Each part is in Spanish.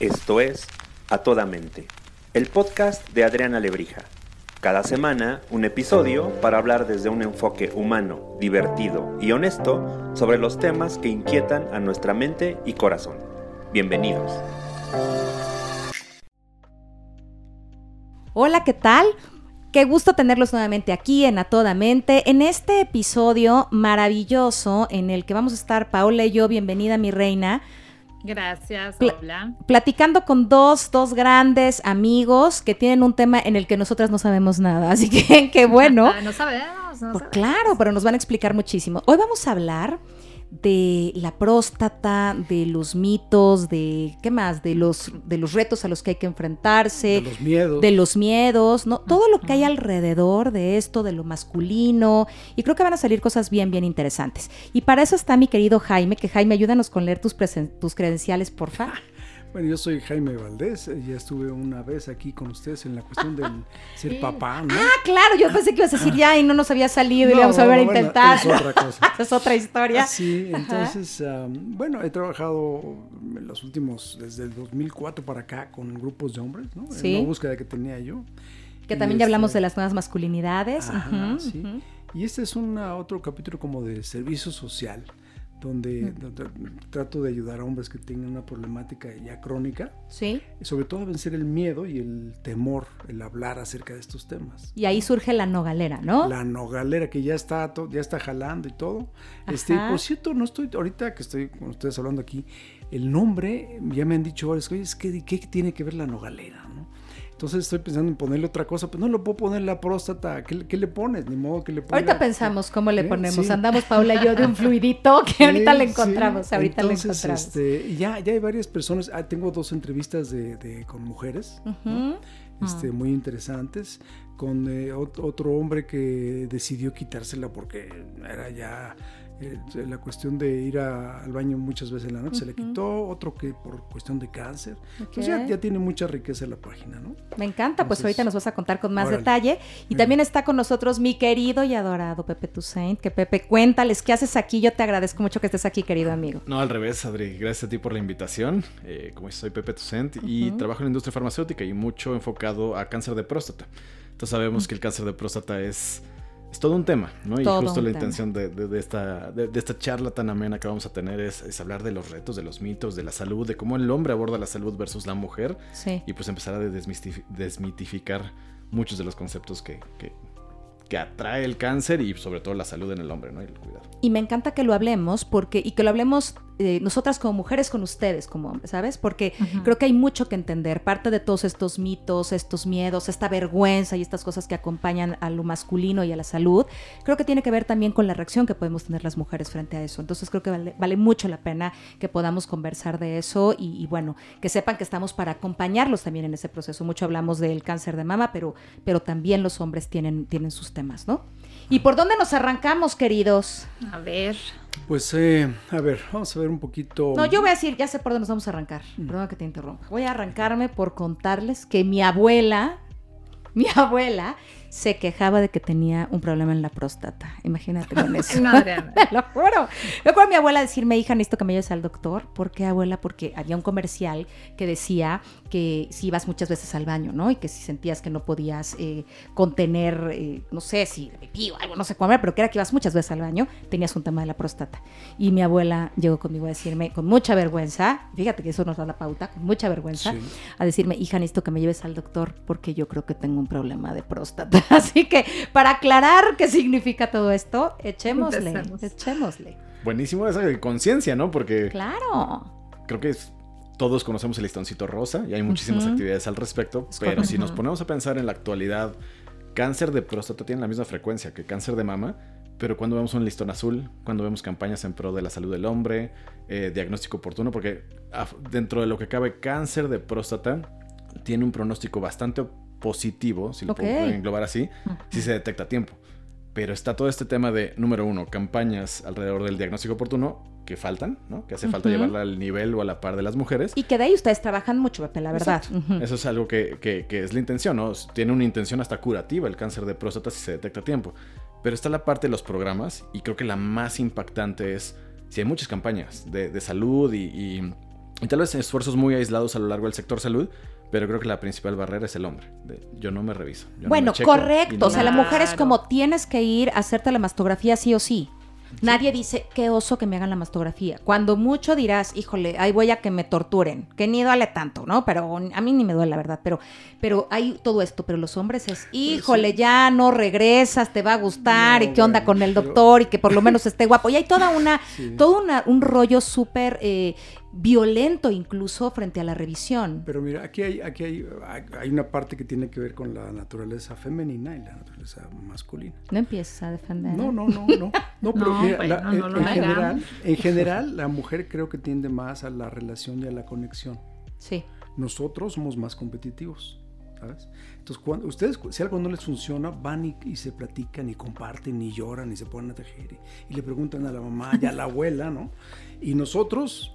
Esto es A Toda Mente, el podcast de Adriana Lebrija. Cada semana un episodio para hablar desde un enfoque humano, divertido y honesto sobre los temas que inquietan a nuestra mente y corazón. Bienvenidos. Hola, ¿qué tal? Qué gusto tenerlos nuevamente aquí en A Toda Mente, en este episodio maravilloso en el que vamos a estar Paola y yo, bienvenida mi reina, Gracias, hola. platicando con dos, dos grandes amigos que tienen un tema en el que nosotras no sabemos nada. Así que qué bueno. No sabemos, no Pues sabemos. claro, pero nos van a explicar muchísimo. Hoy vamos a hablar de la próstata, de los mitos, de qué más, de los de los retos a los que hay que enfrentarse, de los miedos. de los miedos, ¿no? Todo lo que hay alrededor de esto, de lo masculino, y creo que van a salir cosas bien, bien interesantes. Y para eso está mi querido Jaime, que Jaime, ayúdanos con leer tus, tus credenciales, porfa. Bueno, yo soy Jaime Valdés, eh, ya estuve una vez aquí con ustedes en la cuestión del ser papá, ¿no? Ah, claro, yo pensé que ibas a decir ya y no nos había salido y le vamos a volver a bueno, intentar. es otra cosa. Es otra historia. Sí, entonces, am, bueno, he trabajado en los últimos, desde el 2004 para acá, con grupos de hombres, ¿no? Sí. En la búsqueda que tenía yo. Que Y también ya hablamos este- de las nuevas masculinidades. Ajá, sí. Y este es una, otro capítulo como de servicio social, donde, donde trato de ayudar a hombres que tengan una problemática ya crónica, Sí. sobre todo a vencer el miedo y el temor, el hablar acerca de estos temas. Y ahí surge la nogalera, ¿no? La nogalera que ya está, ya está jalando y todo. Este, por cierto, no estoy, ahorita que estoy con ustedes hablando aquí, el nombre, ya me han dicho cosas, ¿qué, qué tiene que ver la nogalera? Entonces estoy pensando en ponerle otra cosa, pues no le puedo poner la próstata, ¿qué, qué le pones? Ni modo que le ponga. Ahorita pensamos cómo le Sí, ponemos. sí. Andamos Paula y yo de un fluidito que ahorita le sí. encontramos. Ahorita Entonces, le encontramos. Este, ya, ya hay varias personas, ah, tengo dos entrevistas de, de- con mujeres. este, muy interesantes, con eh, ot- otro hombre que decidió quitársela porque era ya eh, la cuestión de ir a- al baño muchas veces en la noche, se le quitó, otro que por cuestión de cáncer. Pues ya, ya tiene mucha riqueza la página, ¿no? Me encanta, pues Entonces, ahorita nos vas a contar con más órale. detalle. Y también está con nosotros mi querido y adorado Pepe Toussaint. Que Pepe, cuéntales qué haces aquí. Yo te agradezco mucho que estés aquí, querido amigo. No, al revés, Adri. Gracias a ti por la invitación. Eh, como soy Pepe Tucent y Ujú. trabajo en la industria farmacéutica y mucho enfocado a cáncer de próstata. Entonces sabemos que el cáncer de próstata es, es todo un tema, ¿no? Y Todo justo la tema. intención de, de- de esta, de, de esta charla tan amena que vamos a tener es, es hablar de los retos, de los mitos, de la salud, de cómo el hombre aborda la salud versus la mujer Sí. y pues empezar a desmitificar muchos de los conceptos que, que, que atrae el cáncer y sobre todo la salud en el hombre, ¿no? Y el cuidado. Y me encanta que lo hablemos porque y que lo hablemos eh, nosotras como mujeres con ustedes como hombres, ¿sabes? Porque creo que hay mucho que entender. Parte de todos estos mitos, estos miedos, esta vergüenza y estas cosas que acompañan a lo masculino y a la salud, creo que tiene que ver también con la reacción que podemos tener las mujeres frente a eso. Entonces creo que vale, vale mucho la pena que podamos conversar de eso y, y bueno, que sepan que estamos para acompañarlos también en ese proceso. Mucho hablamos del cáncer de mama, pero, pero también los hombres tienen, tienen sus temas, ¿no? ¿Y por dónde nos arrancamos, queridos? A ver. Pues, eh, a ver, vamos a ver un poquito. No, yo voy a decir, ya sé por dónde nos vamos a arrancar. Perdón que te interrumpa. Voy a arrancarme por contarles que mi abuela, mi abuela, se quejaba de que tenía un problema en la próstata. Imagínate con eso. No, Adriana. Te lo juro. Yo con mi abuela decirme, hija, necesito que me lleves al doctor. ¿Por qué, abuela? Porque había un comercial que decía que si ibas muchas veces al baño, ¿no? Y que si sentías que no podías eh, contener, eh, no sé, si pipí o algo, no sé cómo era, pero que era que ibas muchas veces al baño, tenías un tema de la próstata. Y mi abuela llegó conmigo a decirme, con mucha vergüenza, fíjate que eso nos da la pauta, con mucha vergüenza, Sí. a decirme, hija, necesito que me lleves al doctor porque yo creo que tengo un problema de próstata. Así que, para aclarar qué significa todo esto, echémosle, Empecemos. echémosle. Buenísimo esa conciencia, ¿no? Porque Claro. creo que es- todos conocemos el listoncito rosa y hay muchísimas actividades al respecto, Es pero si nos ponemos a pensar en la actualidad, cáncer de próstata tiene la misma frecuencia que cáncer de mama, pero cuando vemos un listón azul, cuando vemos campañas en pro de la salud del hombre, eh, diagnóstico oportuno, porque dentro de lo que cabe cáncer de próstata tiene un pronóstico bastante positivo, si lo Ok. puedo englobar así, si se detecta a tiempo. Pero está todo este tema de, número uno, campañas alrededor del diagnóstico oportuno que faltan, ¿no? Que hace falta Ujú. llevarla al nivel o a la par de las mujeres. Y que de ahí ustedes trabajan mucho, Pepe, la verdad. Exacto. Ujú. Eso es algo que, que- que es la intención, ¿no? Tiene una intención hasta curativa el cáncer de próstata si se detecta a tiempo. Pero está la parte de los programas y creo que la más impactante es si hay muchas campañas de, de salud y, y Y tal vez esfuerzos muy aislados a lo largo del sector salud, pero creo que la principal barrera es el hombre. De, yo no me reviso. yo no Bueno, me checo y correcto. no O sea, me- la mujer es como tienes que ir a hacerte la mastografía sí o sí. Nadie dice, qué oso que me hagan la mastografía. Cuando mucho dirás, híjole, ahí voy a que me torturen, que ni duele tanto, ¿no? Pero a mí ni me duele, la verdad. Pero, pero hay todo esto. Pero los hombres es, híjole, ya no regresas, te va a gustar, No, y qué onda bueno, con el doctor, y que por lo menos esté guapo. Y hay toda una, Sí. todo una- un rollo súper eh, violento incluso frente a la revisión. Pero mira, aquí hay, aquí hay, hay- una parte que tiene que ver con la naturaleza femenina y la naturaleza masculina. No empieces a defender. No, no, no, no. No, pero No, mira, bueno, la- no en, lo en hagamos. general, en general, la mujer creo que tiende más a la relación y a la conexión. Sí. Nosotros somos más competitivos, ¿sabes? Entonces, cuando ustedes, si algo no les funciona, van y, y se platican y comparten y lloran y se ponen a tejer y, y le preguntan a la mamá y a la abuela, ¿no? Y nosotros,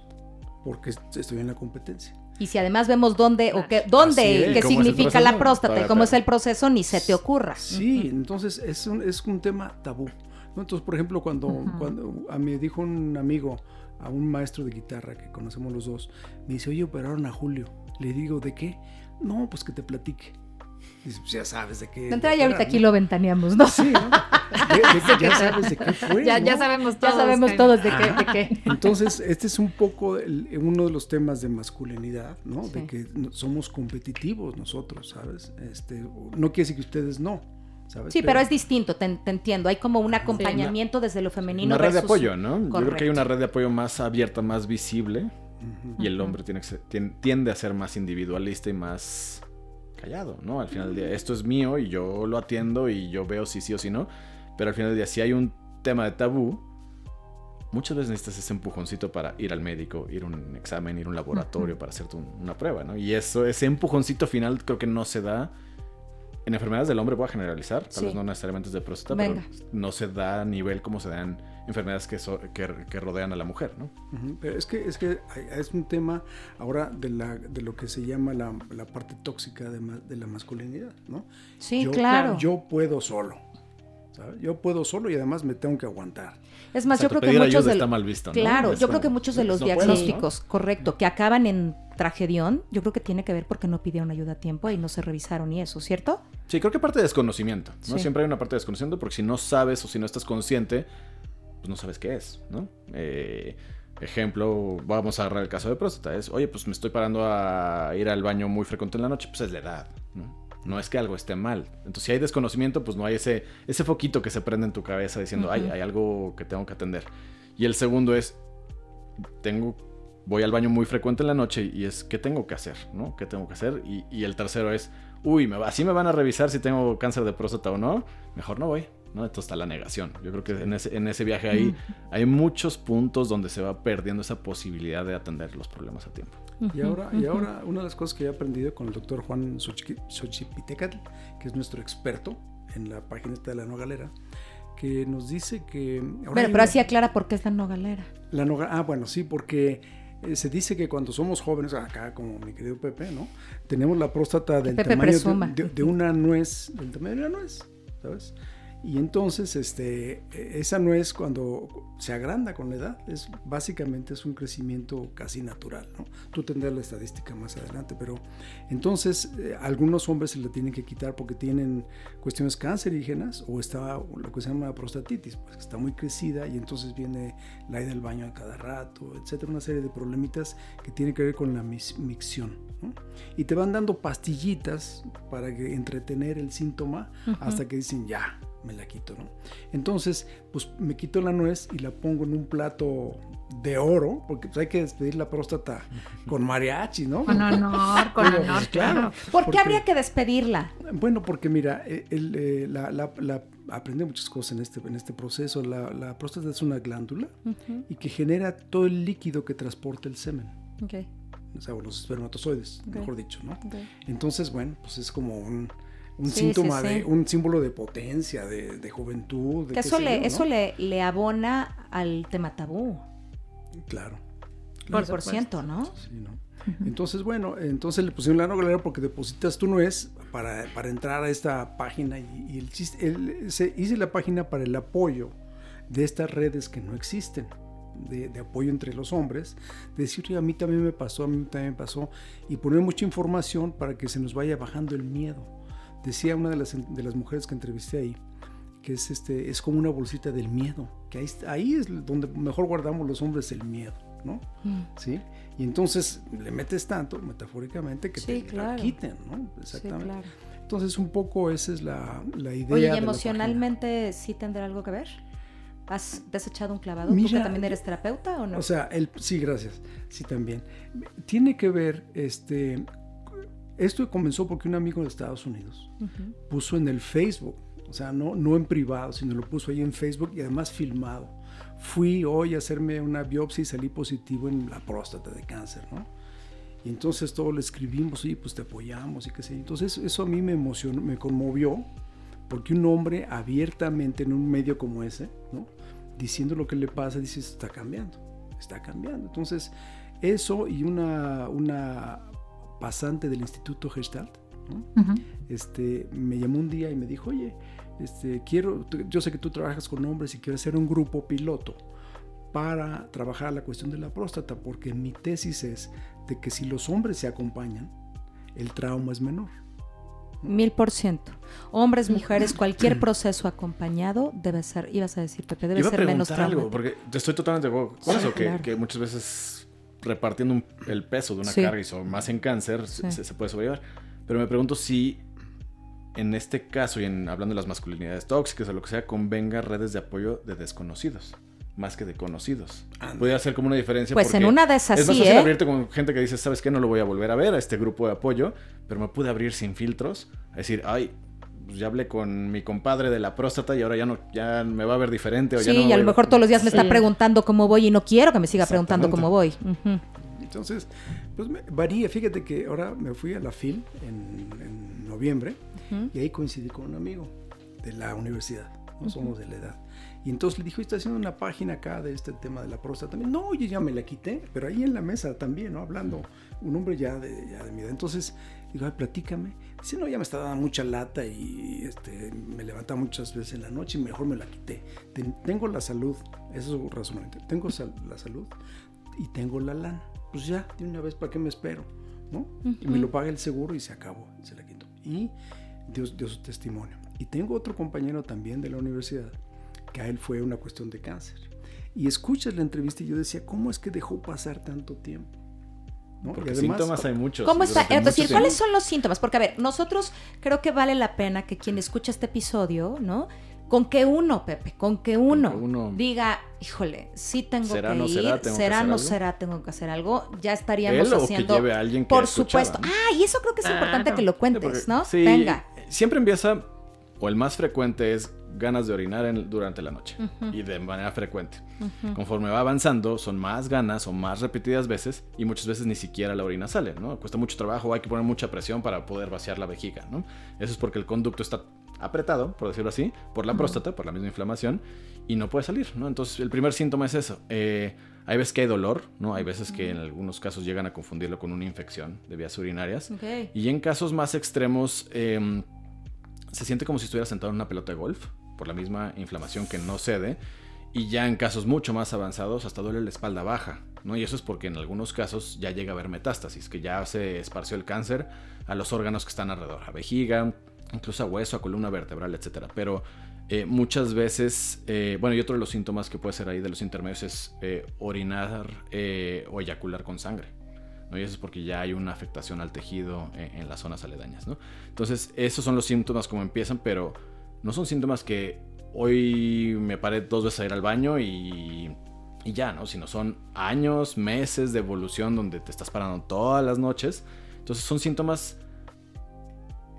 porque est- estoy en la competencia. Y si además vemos dónde o qué, dónde es, qué significa la próstata y cómo es el proceso, ni se te ocurra. Sí, entonces es un, es un tema tabú. Entonces, por ejemplo, cuando, cuando a me dijo un amigo, a un maestro de guitarra que conocemos los dos, me dice, oye, operaron a Julio. Le digo, ¿de qué? No, pues que te platique. Pues ya sabes de qué. De entrada ya ahorita aquí lo ventaneamos, ¿no? Sí, ¿no? De- de que ya sabes de qué fue. Ya, ¿no? ya sabemos Ya todos. sabemos que- todos de qué, de qué. Entonces, este es un poco el- uno de los temas de masculinidad, ¿no? Sí. De que somos competitivos nosotros, ¿sabes? Este, no quiere decir que ustedes no, ¿sabes? Sí, pero es distinto, te, te entiendo. Hay como un acompañamiento desde lo femenino. Una red de apoyo, ¿no? Yo creo que hay Correcto. una red de apoyo más abierta, más visible. Y el hombre tiene que ser- tien- tiende a ser más individualista y más callado, ¿no? Al final del día, esto es mío y yo lo atiendo y yo veo si sí o si no. Pero al final del día, si hay un tema de tabú, muchas veces necesitas ese empujoncito para ir al médico, ir a un examen, ir a un laboratorio para hacerte un- una prueba, ¿no? Y eso, ese empujoncito final creo que no se da. En enfermedades del hombre voy a generalizar, tal Sí. vez no necesariamente es de próstata, Venga. pero no se da a nivel como se dan enfermedades que, so- que, que rodean a la mujer, ¿no? Pero es que, es que hay- es un tema ahora de, la, de lo que se llama la, la parte tóxica de, ma- de la masculinidad, ¿no? Sí, yo, claro. Yo puedo solo, ¿sabes? Yo puedo solo y además me tengo que aguantar. es más, yo creo que muchos ayuda de está mal visto. Claro, yo creo que muchos de los no puedo, ¿no? diagnósticos, correcto, que acaban en tragedión, yo creo que tiene que ver porque no pidieron ayuda a tiempo y no se revisaron y eso, ¿cierto? Sí, creo que parte de desconocimiento, ¿no? Sí. Siempre hay una parte de desconocimiento porque si no sabes o si no estás consciente, pues no sabes qué es, ¿no? Eh, ejemplo, vamos a agarrar el caso de próstata, es, oye, pues me estoy parando a ir al baño muy frecuente en la noche, pues es la edad, ¿no? No es que algo esté mal. Entonces, si hay desconocimiento, pues no hay ese, ese foquito que se prende en tu cabeza diciendo, ay, hay algo que tengo que atender. Y el segundo es, tengo, voy al baño muy frecuente en la noche y es, ¿qué tengo que hacer? ¿No? ¿Qué tengo que hacer? Y, y el tercero es, uy, me así me van a revisar si tengo cáncer de próstata o no, mejor no voy. ¿No? Entonces está la negación. Yo creo que en ese, en ese viaje ahí hay muchos puntos donde se va perdiendo esa posibilidad de atender los problemas a tiempo. Y ahora, y ahora una de las cosas que he aprendido con el doctor Juan Xochipitecatl, que es nuestro experto en la página de la Nogalera, que nos dice que... ahora Bueno, hay pero una- así aclara por qué es la nogalera. La noga- ah, bueno, sí, porque eh, se dice que cuando somos jóvenes, acá como mi querido Pepe, ¿no? Tenemos la próstata del Pepe tamaño de, de una nuez, del tamaño de una nuez, ¿sabes? Y entonces, este, esa nuez cuando se agranda con la edad, es básicamente es un crecimiento casi natural, ¿no? Tú tendrás la estadística más adelante, pero entonces eh, algunos hombres se la tienen que quitar porque tienen cuestiones cancerígenas o está lo que se llama prostatitis, pues está muy crecida y entonces viene la ida al baño a cada rato, etcétera, una serie de problemitas que tienen que ver con la mis- micción. ¿no? Y te van dando pastillitas para que entretener el síntoma hasta que dicen ya, me la quito, ¿no? Entonces, pues me quito la nuez y la pongo en un plato de oro, porque pues, hay que despedir la próstata con mariachi, ¿no? Con honor, con Pero, honor, pues, claro. ¿Por qué Porque- habría que despedirla? Bueno, porque mira, eh, el, eh, la, la- la- aprendí muchas cosas en este, en este proceso. La, la próstata es una glándula y que genera todo el líquido que transporta el semen, ok, o sea, o los espermatozoides, mejor dicho, ¿no? Entonces, bueno, pues es como un, un Sí, síntoma sí, sí. de, un símbolo de potencia, de, de juventud. De Que eso le, yo, ¿no? eso le, le abona al tema tabú, Claro. por Por por ciento, ¿no? Sí, ¿no? Entonces, bueno, entonces le pusieron la nogalera porque depositas tu nuez para, para entrar a esta página y, y el chiste, el- se, hice la página para el apoyo de estas redes que no existen. de, de apoyo entre los hombres, de decir, "Oye, a mí también me pasó, a mí también me pasó, y poner mucha información para que se nos vaya bajando el miedo. Decía una de las, de las mujeres que entrevisté ahí, que es, este, es como una bolsita del miedo, que ahí, ahí es donde mejor guardamos los hombres el miedo, ¿no? Mm. ¿Sí? Y entonces le metes tanto, metafóricamente, que Sí, te la quiten, ¿no? Sí, Exactamente. claro. Entonces un poco esa es la, la idea. Oye, ¿y emocionalmente sí tendrá algo que ver? ¿Has desechado un clavado? ¿Tú Mira, que también eres terapeuta o no? O sea, el, sí, gracias. Sí, también. Tiene que ver, este, esto comenzó porque un amigo de Estados Unidos Ujú. puso en el Facebook, o sea, no, no en privado, sino lo puso ahí en Facebook y además filmado. Fui hoy a hacerme una biopsia y salí positivo en la próstata de cáncer, ¿no? Y entonces todos le escribimos, y pues te apoyamos y qué sé. Entonces eso a mí me emocionó, me conmovió, porque un hombre abiertamente en un medio como ese, ¿no? Diciendo lo que le pasa, dice, está cambiando, está cambiando. Entonces eso y una, una pasante del Instituto Gestalt, este, me llamó un día y me dijo, oye, este, quiero, yo sé que tú trabajas con hombres y quiero hacer un grupo piloto para trabajar la cuestión de la próstata, porque mi tesis es de que si los hombres se acompañan, el trauma es menor. Mil por ciento. Hombres, mujeres, cualquier proceso acompañado debe ser, ibas a decir, Pepe, debe Iba a ser menos preguntar algo, traumático. porque estoy totalmente de acuerdo con Sí, eso, que muchas veces repartiendo un- el peso de una Sí. carga y sobre- más en cáncer se- Sí. se, se puede sobrellevar. Pero me pregunto si en este caso, y en, hablando de las masculinidades tóxicas o lo que sea, convenga redes de apoyo de desconocidos, más que de conocidos. Podría ser como una diferencia. Pues en porque una de esas es más fácil ¿eh? abrirte con gente que dice, ¿sabes qué? No lo voy a volver a ver a este grupo de apoyo, pero me pude abrir sin filtros, a decir, ay, pues ya hablé con mi compadre de la próstata y ahora ya no, ya me va a ver diferente. O ya Sí, no y a voy lo mejor todos los días me está Sí. preguntando cómo voy y no quiero que me siga preguntando cómo voy. Ujú. Entonces, pues me- varía. Fíjate que ahora me fui a la FIL en, en noviembre Ujú. y ahí coincidí con un amigo de la universidad. No somos de la edad. Y entonces le dijo, está haciendo una página acá de este tema de la próstata. También, no, yo ya me la quité, pero ahí en la mesa también, ¿no? Hablando, un hombre ya de, ya de mi edad. Entonces, digo, ay, platícame. Dice, no, ya me está dando mucha lata y este, me levanta muchas veces en la noche y mejor me la quité. Ten- tengo la salud, eso es razonablemente. Tengo sal- la salud y tengo la lana. Pues ya, de una vez, ¿para qué me espero? ¿No? Y me lo paga el seguro y se acabó, se la quitó. Y dio, dio su testimonio. Y tengo otro compañero también de la universidad, que a él fue una cuestión de cáncer. Y escuchas la entrevista y yo decía, ¿cómo es que dejó pasar tanto tiempo? ¿No? Porque además, síntomas hay muchos. ¿Cómo está? durante Es decir, mucho ¿cuáles son los síntomas? Porque, a ver, nosotros creo que vale la pena que quien escucha este episodio, ¿no? Con que uno, Pepe, con que uno, que uno- diga, híjole, sí tengo ¿Será, que no ir, será, tengo será, no algo? será, tengo que hacer algo, ya estaríamos Él o que haciendo... lleve a alguien que Por escuchaba, supuesto. Ah, y eso creo que es importante Claro. que lo Sí, cuentes, porque- ¿no? sí, Venga. Siempre empieza, o el más frecuente es ganas de orinar en- durante la noche. Y de manera frecuente. Conforme va avanzando, son más ganas o más repetidas veces y muchas veces ni siquiera la orina sale, ¿no? Cuesta mucho trabajo, hay que poner mucha presión para poder vaciar la vejiga, ¿no? Eso es porque el conducto está apretado, por decirlo así, por la próstata, por la misma inflamación, y no puede salir, ¿no? Entonces, el primer síntoma es eso. Eh, hay veces que hay dolor, ¿no? Hay veces que en algunos casos llegan a confundirlo con una infección de vías urinarias. Y en casos más extremos, em, se siente como si estuviera sentado en una pelota de golf, por la misma inflamación que no cede. Y ya en casos mucho más avanzados, hasta duele la espalda baja, ¿no? Y eso es porque en algunos casos ya llega a haber metástasis, que ya se esparció el cáncer a los órganos que están alrededor, a vejiga, incluso a hueso, a columna vertebral, etc. Pero eh, muchas veces, eh, bueno, y otro de los síntomas que puede ser ahí de los intermedios es eh, orinar o eyacular con sangre. ¿No? Y eso es porque ya hay una afectación al tejido en, en las zonas aledañas, ¿no? Entonces, esos son los síntomas como empiezan, pero no son síntomas que hoy me paré dos veces a ir al baño y, y ya, ¿no? Sino son años, meses de evolución donde te estás parando todas las noches. Entonces, son síntomas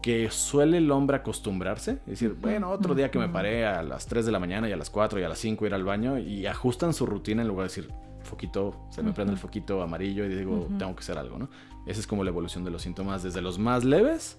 que suele el hombre acostumbrarse. Es decir, bueno, otro día que me paré a las 3 de la mañana y a las 4 y a las 5 ir al baño y ajustan su rutina en lugar de decir, foquito, se me prende el foquito amarillo y digo, tengo que hacer algo, ¿no? Esa es como la evolución de los síntomas desde los más leves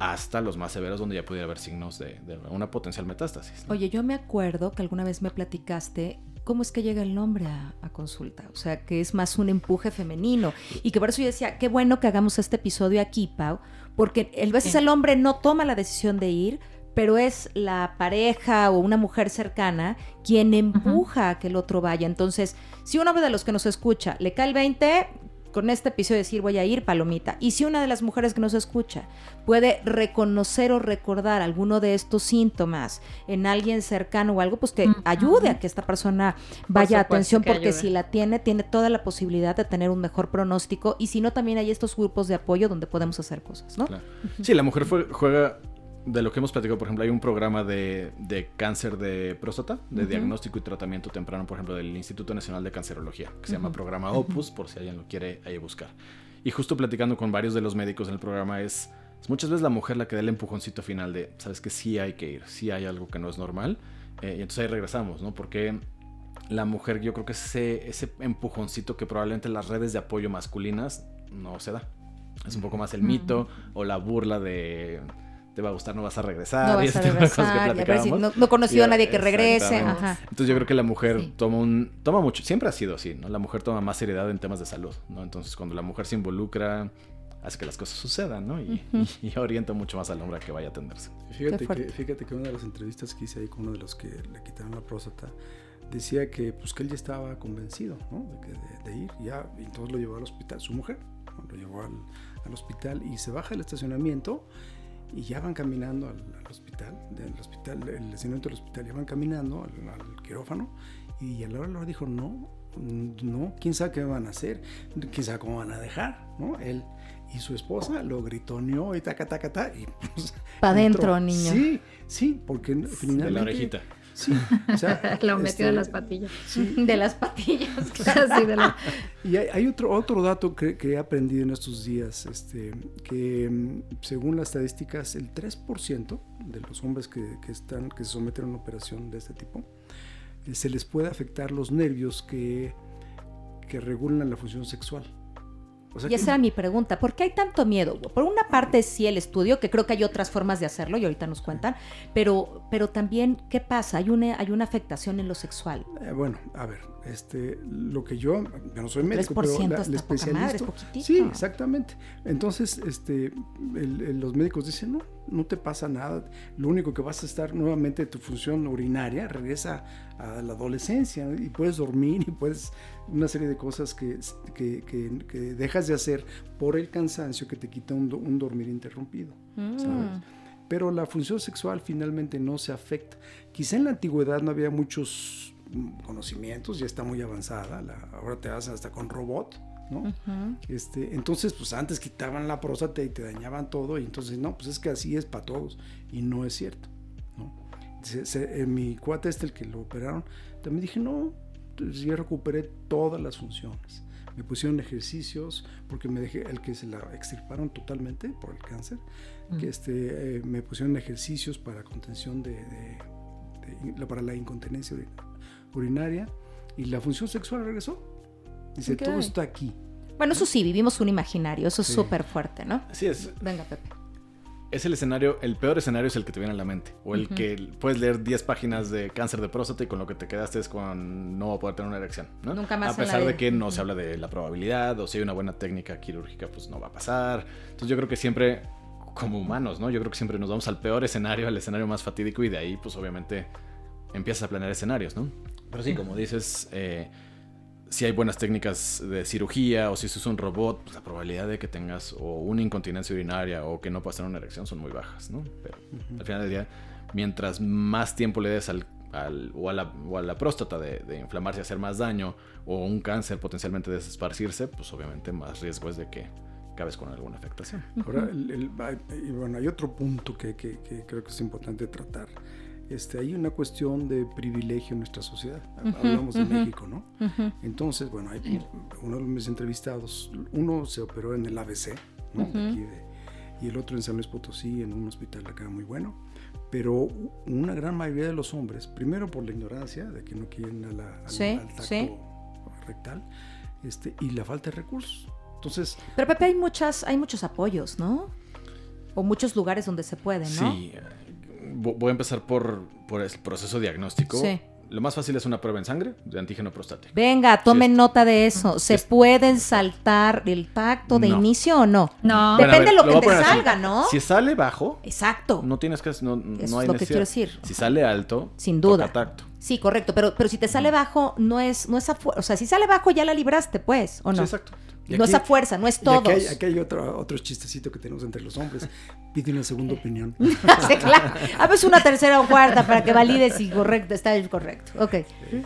hasta los más severos donde ya pudiera haber signos de, de una potencial metástasis. ¿no? Oye, yo me acuerdo que alguna vez me platicaste cómo es que llega el hombre a, a consulta. O sea, que es más un empuje femenino. Y que por eso yo decía, qué bueno que hagamos este episodio aquí, Pau, porque a veces el hombre no toma la decisión de ir, pero es la pareja o una mujer cercana quien empuja a que el otro vaya. Entonces, si un hombre de los que nos escucha le cae el 20, con este episodio decir voy a ir, palomita. Y si una de las mujeres que nos escucha puede reconocer o recordar alguno de estos síntomas en alguien cercano o algo, pues que ayude a que esta persona vaya a atención, porque si la tiene, tiene toda la posibilidad de tener un mejor pronóstico. Y si no, también hay estos grupos de apoyo donde podemos hacer cosas, ¿no? Sí, la mujer juega de lo que hemos platicado, por ejemplo, hay un programa de, cáncer de próstata, de diagnóstico y tratamiento temprano, por ejemplo, del Instituto Nacional de Cancerología, que se llama Programa Opus, por si alguien lo quiere ahí buscar. Y justo platicando con varios de los médicos en el programa es, muchas veces la mujer la que da el empujoncito final de, sabes que sí hay que ir, sí hay algo que no es normal, eh, y entonces ahí regresamos, ¿no? Porque la mujer, yo creo que ese, ese empujoncito que probablemente las redes de apoyo masculinas no se da. Es un poco más el mito o la burla de te va a gustar, no vas a regresar. No vas a regresar, no, no, he conocido a nadie que regrese. Entonces yo creo que la mujer toma un, toma mucho, siempre ha sido así, ¿no? La mujer toma más seriedad en temas de salud, ¿no? Entonces cuando la mujer se involucra, hace que las cosas sucedan, ¿no? Y, orienta mucho más al hombre a que vaya a atenderse. Fíjate que, fíjate que una de las entrevistas que hice ahí con uno de los que le quitaron la próstata, decía que pues que él ya estaba convencido, ¿no? De, ir, ya, y entonces lo llevó al hospital, su mujer, lo llevó al, al hospital y se baja del estacionamiento y ya van caminando al, hospital, del hospital, el estacionamiento del hospital, ya van caminando al, quirófano y a la hora dijo, no, no, quién sabe qué van a hacer, quién sabe cómo van a dejar, ¿no? Él y su esposa lo gritoneó y taca, taca, taca, y pues, Pa' adentro, niño. Sí, sí, porque finalmente... De la orejita. Sí, o sea, lo metió este, las patillas. De las patillas, Y hay, otro, otro dato que, he aprendido en estos días, este, que mm, según las estadísticas, el 3% de los hombres que, están, que se someten a una operación de este tipo, eh, se les puede afectar los nervios que, que regulan la función sexual y esa era mi pregunta, ¿por qué hay tanto miedo? Por una parte sí el estudio, que creo que hay otras formas de hacerlo y ahorita nos cuentan, pero, pero también, ¿qué pasa? ¿Hay una, hay una afectación en lo sexual? Eh, bueno, a ver, este, lo que yo, yo no soy médico, pero la, el especialista... sí, exactamente. Entonces, este, los médicos dicen, no, no te pasa nada, lo único que vas a estar nuevamente tu función urinaria regresa a la adolescencia y puedes dormir y puedes una serie de cosas que, que, que, dejas de hacer por el cansancio que te quita un, un dormir interrumpido. Mm. Pero la función sexual finalmente no se afecta. Quizá en la antigüedad no había muchos conocimientos, ya está muy avanzada, ahora te hacen hasta con robot. ¿no? este, entonces, pues antes quitaban la próstata y te dañaban todo, y entonces, no, pues es que así es para todos, y no es cierto. ¿no? en mi cuate este, el que lo operaron, también dije, no, yo recuperé todas las funciones. Me pusieron ejercicios, porque me dejé, el que se la extirparon totalmente por el cáncer, que este, eh, me pusieron ejercicios para contención de, para la incontinencia urinaria, y la función sexual regresó. Dice, todo está aquí. Bueno, eso sí, vivimos un imaginario, eso es súper fuerte, ¿no? Así es. Venga, Pepe. Es el escenario, el peor escenario es el que te viene a la mente. O el que puedes leer 10 páginas de cáncer de próstata y con lo que te quedaste es con no poder tener una erección, ¿no? Nunca más. A pesar de que no se habla de la probabilidad o si hay una buena técnica quirúrgica, pues no va a pasar. Entonces yo creo que siempre, como humanos, ¿no? Yo creo que siempre nos vamos al peor escenario, al escenario más fatídico y de ahí, pues obviamente empiezas a planear escenarios, ¿no? Pero sí, como dices, eh, si hay buenas técnicas de cirugía o si es un robot, pues la probabilidad de que tengas o una incontinencia urinaria o que no puedas tener una erección son muy bajas, ¿no? Pero al final del día, mientras más tiempo le des al, o, a la, próstata de, inflamarse y hacer más daño o un cáncer potencialmente de esparcirse, pues obviamente más riesgo es de que cabes con alguna afectación. Ahora, bueno, hay otro punto que creo que es importante tratar este, hay una cuestión de privilegio en nuestra sociedad. Hablamos de México, ¿no? Entonces, bueno, hay, uno de mis entrevistados, uno se operó en el ABC, ¿no? y el otro en San Luis Potosí, en un hospital acá muy bueno. Pero una gran mayoría de los hombres, primero por la ignorancia, de que no quieren a la, al, tacto rectal, este, y la falta de recursos. Entonces, Pero Pepe, hay, muchas, hay muchos apoyos, ¿no? O muchos lugares donde se puede, ¿no? Sí, voy a empezar por, por el proceso diagnóstico. lo más fácil es una prueba en sangre de antígeno prostático. Venga, tomen Sí, nota de eso. ¿Se es- pueden saltar el tacto de No. inicio o no? No. Depende Bueno, ver, de lo que te así. salga, ¿no? Si sale bajo, Exacto. no tienes que. No, no Eso hay es lo que quiero decir. Si sale alto, Sin duda. toca tacto. Sí, correcto, pero, pero si te sale bajo, no es, no es O sea, si sale bajo ya la libraste, pues, ¿o no? Sí, exacto. Y no aquí- a fuerza, no es Y todos. aquí hay, aquí hay otro, otro chistecito que tenemos entre los hombres. Pide una segunda opinión. sí, claro. A veces una tercera o cuarta para que valide si correcto, está correcto. Ok.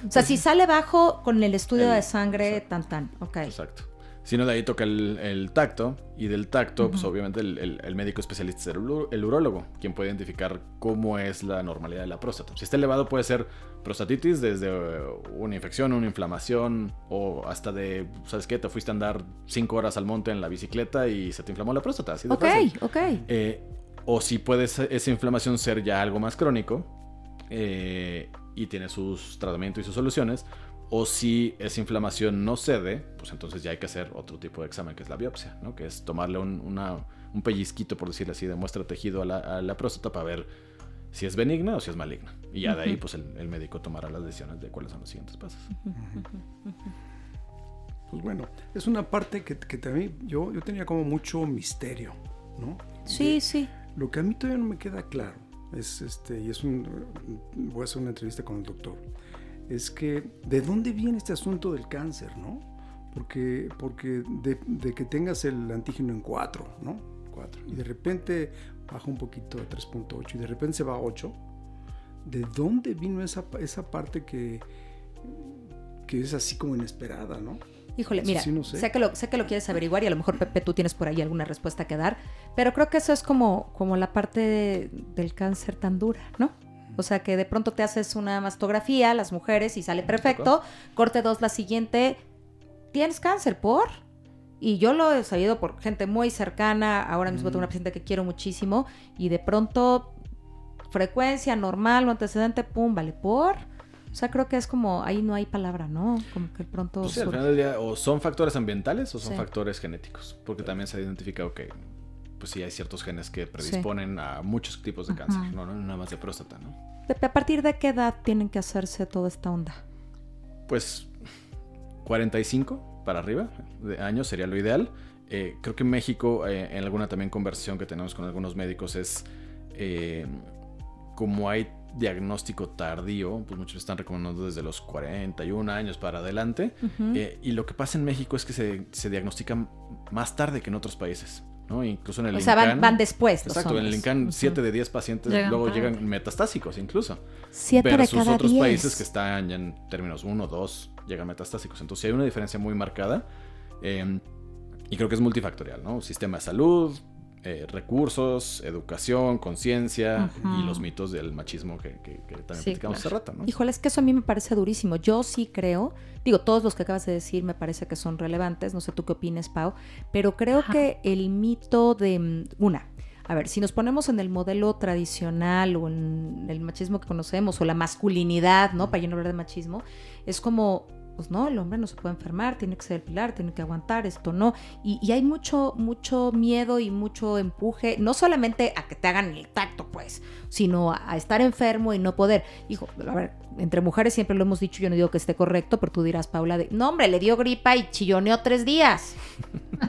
O sea, si sale bajo con el estudio El- de sangre, tan tan. Ok. Exacto. Si no, de ahí toca el, el tacto. Y del tacto, pues obviamente el, el- el médico especialista es el, urólogo, quien puede identificar cómo es la normalidad de la próstata. Si está elevado, puede ser prostatitis desde eh, una infección, una inflamación, o hasta de, ¿sabes qué? Te fuiste a andar cinco horas al monte en la bicicleta y se te inflamó la próstata. Así de Ok, fácil. ok. Eh, o si puede esa inflamación ser ya algo más crónico eh, y tiene sus tratamientos y sus soluciones. O si esa inflamación no cede, pues entonces ya hay que hacer otro tipo de examen que es la biopsia, ¿no? Que es tomarle un, una- un pellizquito, por decirlo así, de muestra tejido a la, a la próstata para ver si es benigna o si es maligna. Y ya de ahí, pues el, el médico tomará las decisiones de cuáles son los siguientes pasos. Pues bueno, es una parte que, que también yo, yo tenía como mucho misterio, ¿no? Sí, De- sí. Lo que a mí todavía no me queda claro es este y es un voy a hacer una entrevista con el doctor. Es que de dónde viene este asunto del cáncer, ¿no? Porque porque de, de que tengas el antígeno en 4, ¿no? 4 y de repente baja un poquito a 3.8 y de repente se va a 8. ¿De dónde vino esa esa parte que que es así como inesperada, ¿no? Híjole, Eso mira, sí no sé. sé. que lo, sé que lo quieres averiguar y a lo mejor Pepe tú tienes por ahí alguna respuesta que dar, pero creo que eso es como, como la parte de- del cáncer tan dura, ¿no? O sea, que de pronto te haces una mastografía, las mujeres, y sale perfecto, corte dos la siguiente, tienes cáncer, ¿por? Y yo lo he sabido por gente muy cercana, ahora mismo tengo una paciente que quiero muchísimo, y de pronto, frecuencia normal o antecedente, pum, vale, ¿por? O sea, creo que es como, ahí no hay palabra, ¿no? Como que de pronto... Pues sí, al final del día, o son factores ambientales o son Sí. factores genéticos. Porque también se ha identificado que, pues sí, hay ciertos genes que predisponen a muchos tipos de cáncer, no, no nada más de próstata, ¿no? ¿A partir de qué edad tienen que hacerse toda esta onda? Pues 45 para arriba de años sería lo ideal. Eh, creo que en México, eh, en alguna también conversación que tenemos con algunos médicos, es eh, como hay diagnóstico tardío, pues muchos están recomendando desde los 41 años para adelante. Y lo que pasa en México es que se, se diagnostica más tarde que en otros países. ¿No? Incluso en el o sea, van, INCAN- van después. los Exacto, en el hombres. INCAN Ujú. 7 de 10 pacientes Llegan luego tarde. llegan metastásicos incluso. Siete de versus cada otros diez. países que están ya en términos 1, 2, llegan metastásicos. Entonces sí hay una diferencia muy marcada. eh, y creo que es multifactorial, ¿no? Sistema de salud, eh, recursos, educación, conciencia y los mitos del machismo que, que- que también Sí, platicamos hace rato, ¿no? Híjole, es que eso a mí me parece durísimo. Yo sí creo, digo, todos los que acabas de decir me parece que son relevantes, no sé tú qué opinas, Pau, pero creo Ajá. que el mito de mm, una, a ver, si nos ponemos en el modelo tradicional o en el machismo que conocemos o la masculinidad, ¿no? Para yo no hablar de machismo, es como pues no, el hombre no se puede enfermar, tiene que ser el pilar, tiene que aguantar, esto no. Y, y hay mucho, mucho miedo y mucho empuje, no solamente a que te hagan el tacto, pues, sino a, a estar enfermo y no poder. Hijo, a ver, entre mujeres siempre lo hemos dicho, yo no digo que esté correcto, pero tú dirás, Paula, de, no, hombre, le dio gripa y chilloneó tres días,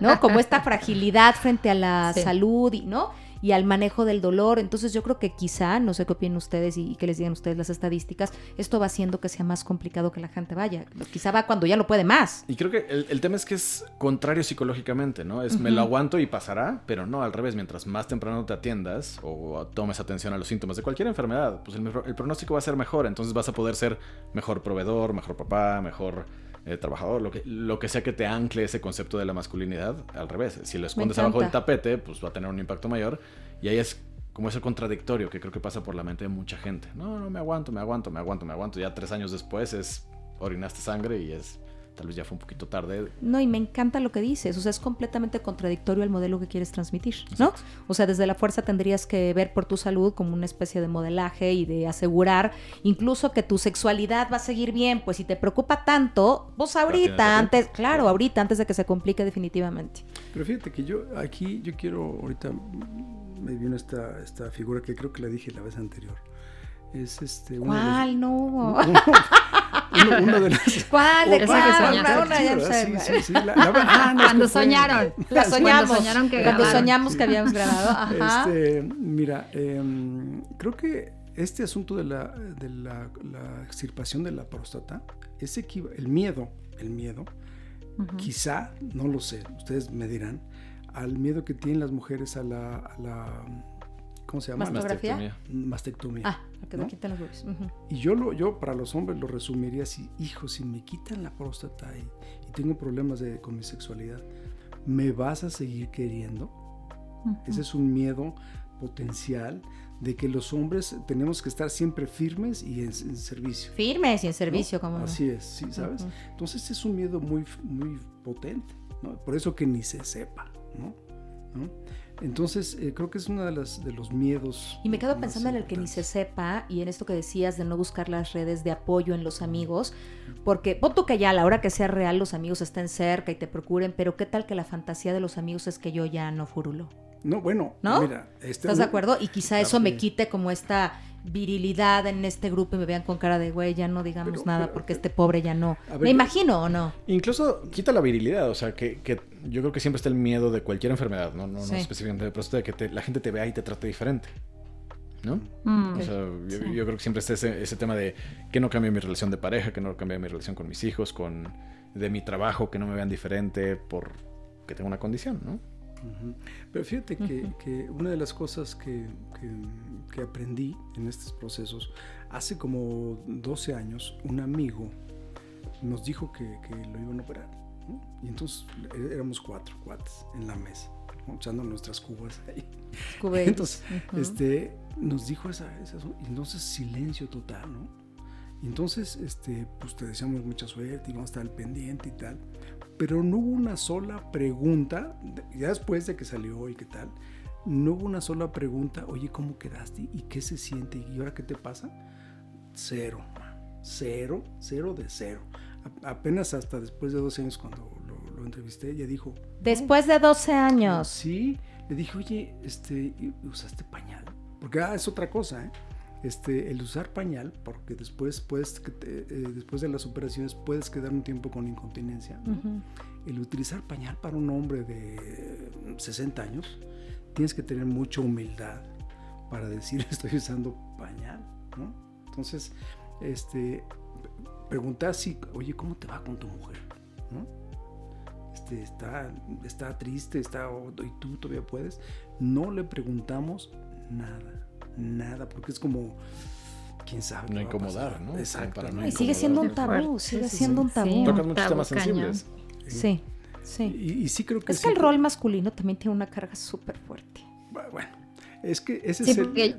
¿no? Como esta fragilidad frente a la Sí. salud y, ¿no? Y al manejo del dolor. Entonces yo creo que quizá, no sé qué opinen ustedes y, y que les digan ustedes las estadísticas, esto va haciendo que sea más complicado que la gente vaya. Quizá va cuando ya no puede más. Y creo que el, el tema es que es contrario psicológicamente, ¿no? Es me lo aguanto y pasará, pero no, al revés, mientras más temprano te atiendas o tomes atención a los síntomas de cualquier enfermedad, pues el, el pronóstico va a ser mejor, entonces vas a poder ser mejor proveedor, mejor papá, mejor eh, trabajador, lo que, lo que sea que te ancle ese concepto de la masculinidad, al revés, si lo escondes abajo del tapete, pues va a tener un impacto mayor y ahí es como ese contradictorio que creo que pasa por la mente de mucha gente. No, no, me aguanto, me aguanto, me aguanto, me aguanto. Ya tres años después es orinaste sangre y es tal vez ya fue un poquito tarde. No, y me encanta lo que dices, o sea, es completamente contradictorio al modelo que quieres transmitir, ¿no? O sea, desde la fuerza tendrías que ver por tu salud como una especie de modelaje y de asegurar incluso que tu sexualidad va a seguir bien, pues si te preocupa tanto, tienes ahorita, antes, claro, ahorita, antes de que se complique definitivamente. Pero fíjate que yo aquí, yo quiero, ahorita me vino esta, esta figura que creo que la dije la vez anterior. Es este. ¿Cuál? no. Uno, uno, de las. ¿Cuál? ¿De cuál? Una, ya sé. Sí, sí, sí, la, la, ah, no, Cuando soñaron. La soñamos. Cuando soñaron que Cuando soñamos que habíamos grabado. Ajá. Este, mira, eh, creo que este asunto de la, de la, la extirpación de la próstata es el miedo, el miedo, uh -huh. quizá, no lo sé, ustedes me dirán, al miedo que tienen las mujeres a la, a la ¿cómo se llama? ¿Mastografía? Mastectomía. Ah, que ¿no? quitan los huevos. Uh -huh. Y yo, lo, yo para los hombres lo resumiría así, hijo, si me quitan la próstata y, y tengo problemas de, con mi sexualidad, ¿me vas a seguir queriendo? Uh -huh. Ese es un miedo potencial de que los hombres tenemos que estar siempre firmes y en, en servicio. Firmes y en servicio, ¿no? como Así es, sí, ¿sabes? Uh -huh. Entonces es un miedo muy, muy potente, ¿no? Por eso que ni se sepa, ¿no? ¿No? Entonces, eh, creo que es uno de, las, de los miedos. Y me quedo pensando en el que ni se sepa y en esto que decías de no buscar las redes de apoyo en los amigos, porque pon tú que ya a la hora que sea real los amigos estén cerca y te procuren, pero ¿qué tal que la fantasía de los amigos es que yo ya no furulo? No, bueno, ¿no? Mira, este, ¿Estás de acuerdo? Y quizá eso me quite como esta virilidad en este grupo y me vean con cara de güey, ya no digamos pero, nada pero, porque este pobre ya no. Ver, me imagino o no. Incluso quita la virilidad, o sea, que, que, yo creo que siempre está el miedo de cualquier enfermedad, no, no, Sí. no específicamente de próstata, de que te- la gente te vea y te trate diferente. ¿No? Mm. O sea, yo, Sí. yo creo que siempre está ese, ese tema de que no cambie mi relación de pareja, que no cambie mi relación con mis hijos, con de mi trabajo, que no me vean diferente por que tengo una condición, ¿no? Pero fíjate que, que una de las cosas que, que- que aprendí en estos procesos, hace como 12 años, un amigo nos dijo que, que lo iban a operar. ¿No? Y entonces é- éramos cuatro cuates en la mesa, ¿no? echando nuestras cubas ahí. Entonces, Ujú. este, nos dijo esa, esa- y entonces silencio total, ¿no? Y entonces, este, pues te deseamos mucha suerte y vamos a estar al pendiente y tal. Pero no hubo una sola pregunta, ya después de que salió y qué tal, no hubo una sola pregunta, oye, ¿cómo quedaste? ¿Y qué se siente? ¿Y ahora qué te pasa? Cero, cero, cero de cero. Apenas hasta después de 12 años cuando lo, lo entrevisté, ella dijo, Después de 12 años. Sí, le dije, oye, este, ¿y- ¿usaste pañal? Porque ah, es otra cosa, ¿eh? Este, el usar pañal, porque después puedes, eh, después de las operaciones puedes quedar un tiempo con incontinencia. El utilizar pañal para un hombre de 60 años, tienes que tener mucha humildad para decir estoy usando pañal, ¿no? Entonces, este, preguntar si, oye, ¿cómo te va con tu mujer? ¿no? Este, está, está triste, está, y tú todavía puedes. No le preguntamos nada, nada, porque es como, quién sabe. No incomodar. ¿no? Exacto. Para no Y sigue siendo un incomodar. tabú, sigue siendo un Sí, tabú. sí. Tocas muchos tabú temas cañón. sensibles. Sí, sí. Y, y sí creo que Es sí que el que- rol masculino también tiene una carga súper fuerte. Bueno, es que ese Sí, es el.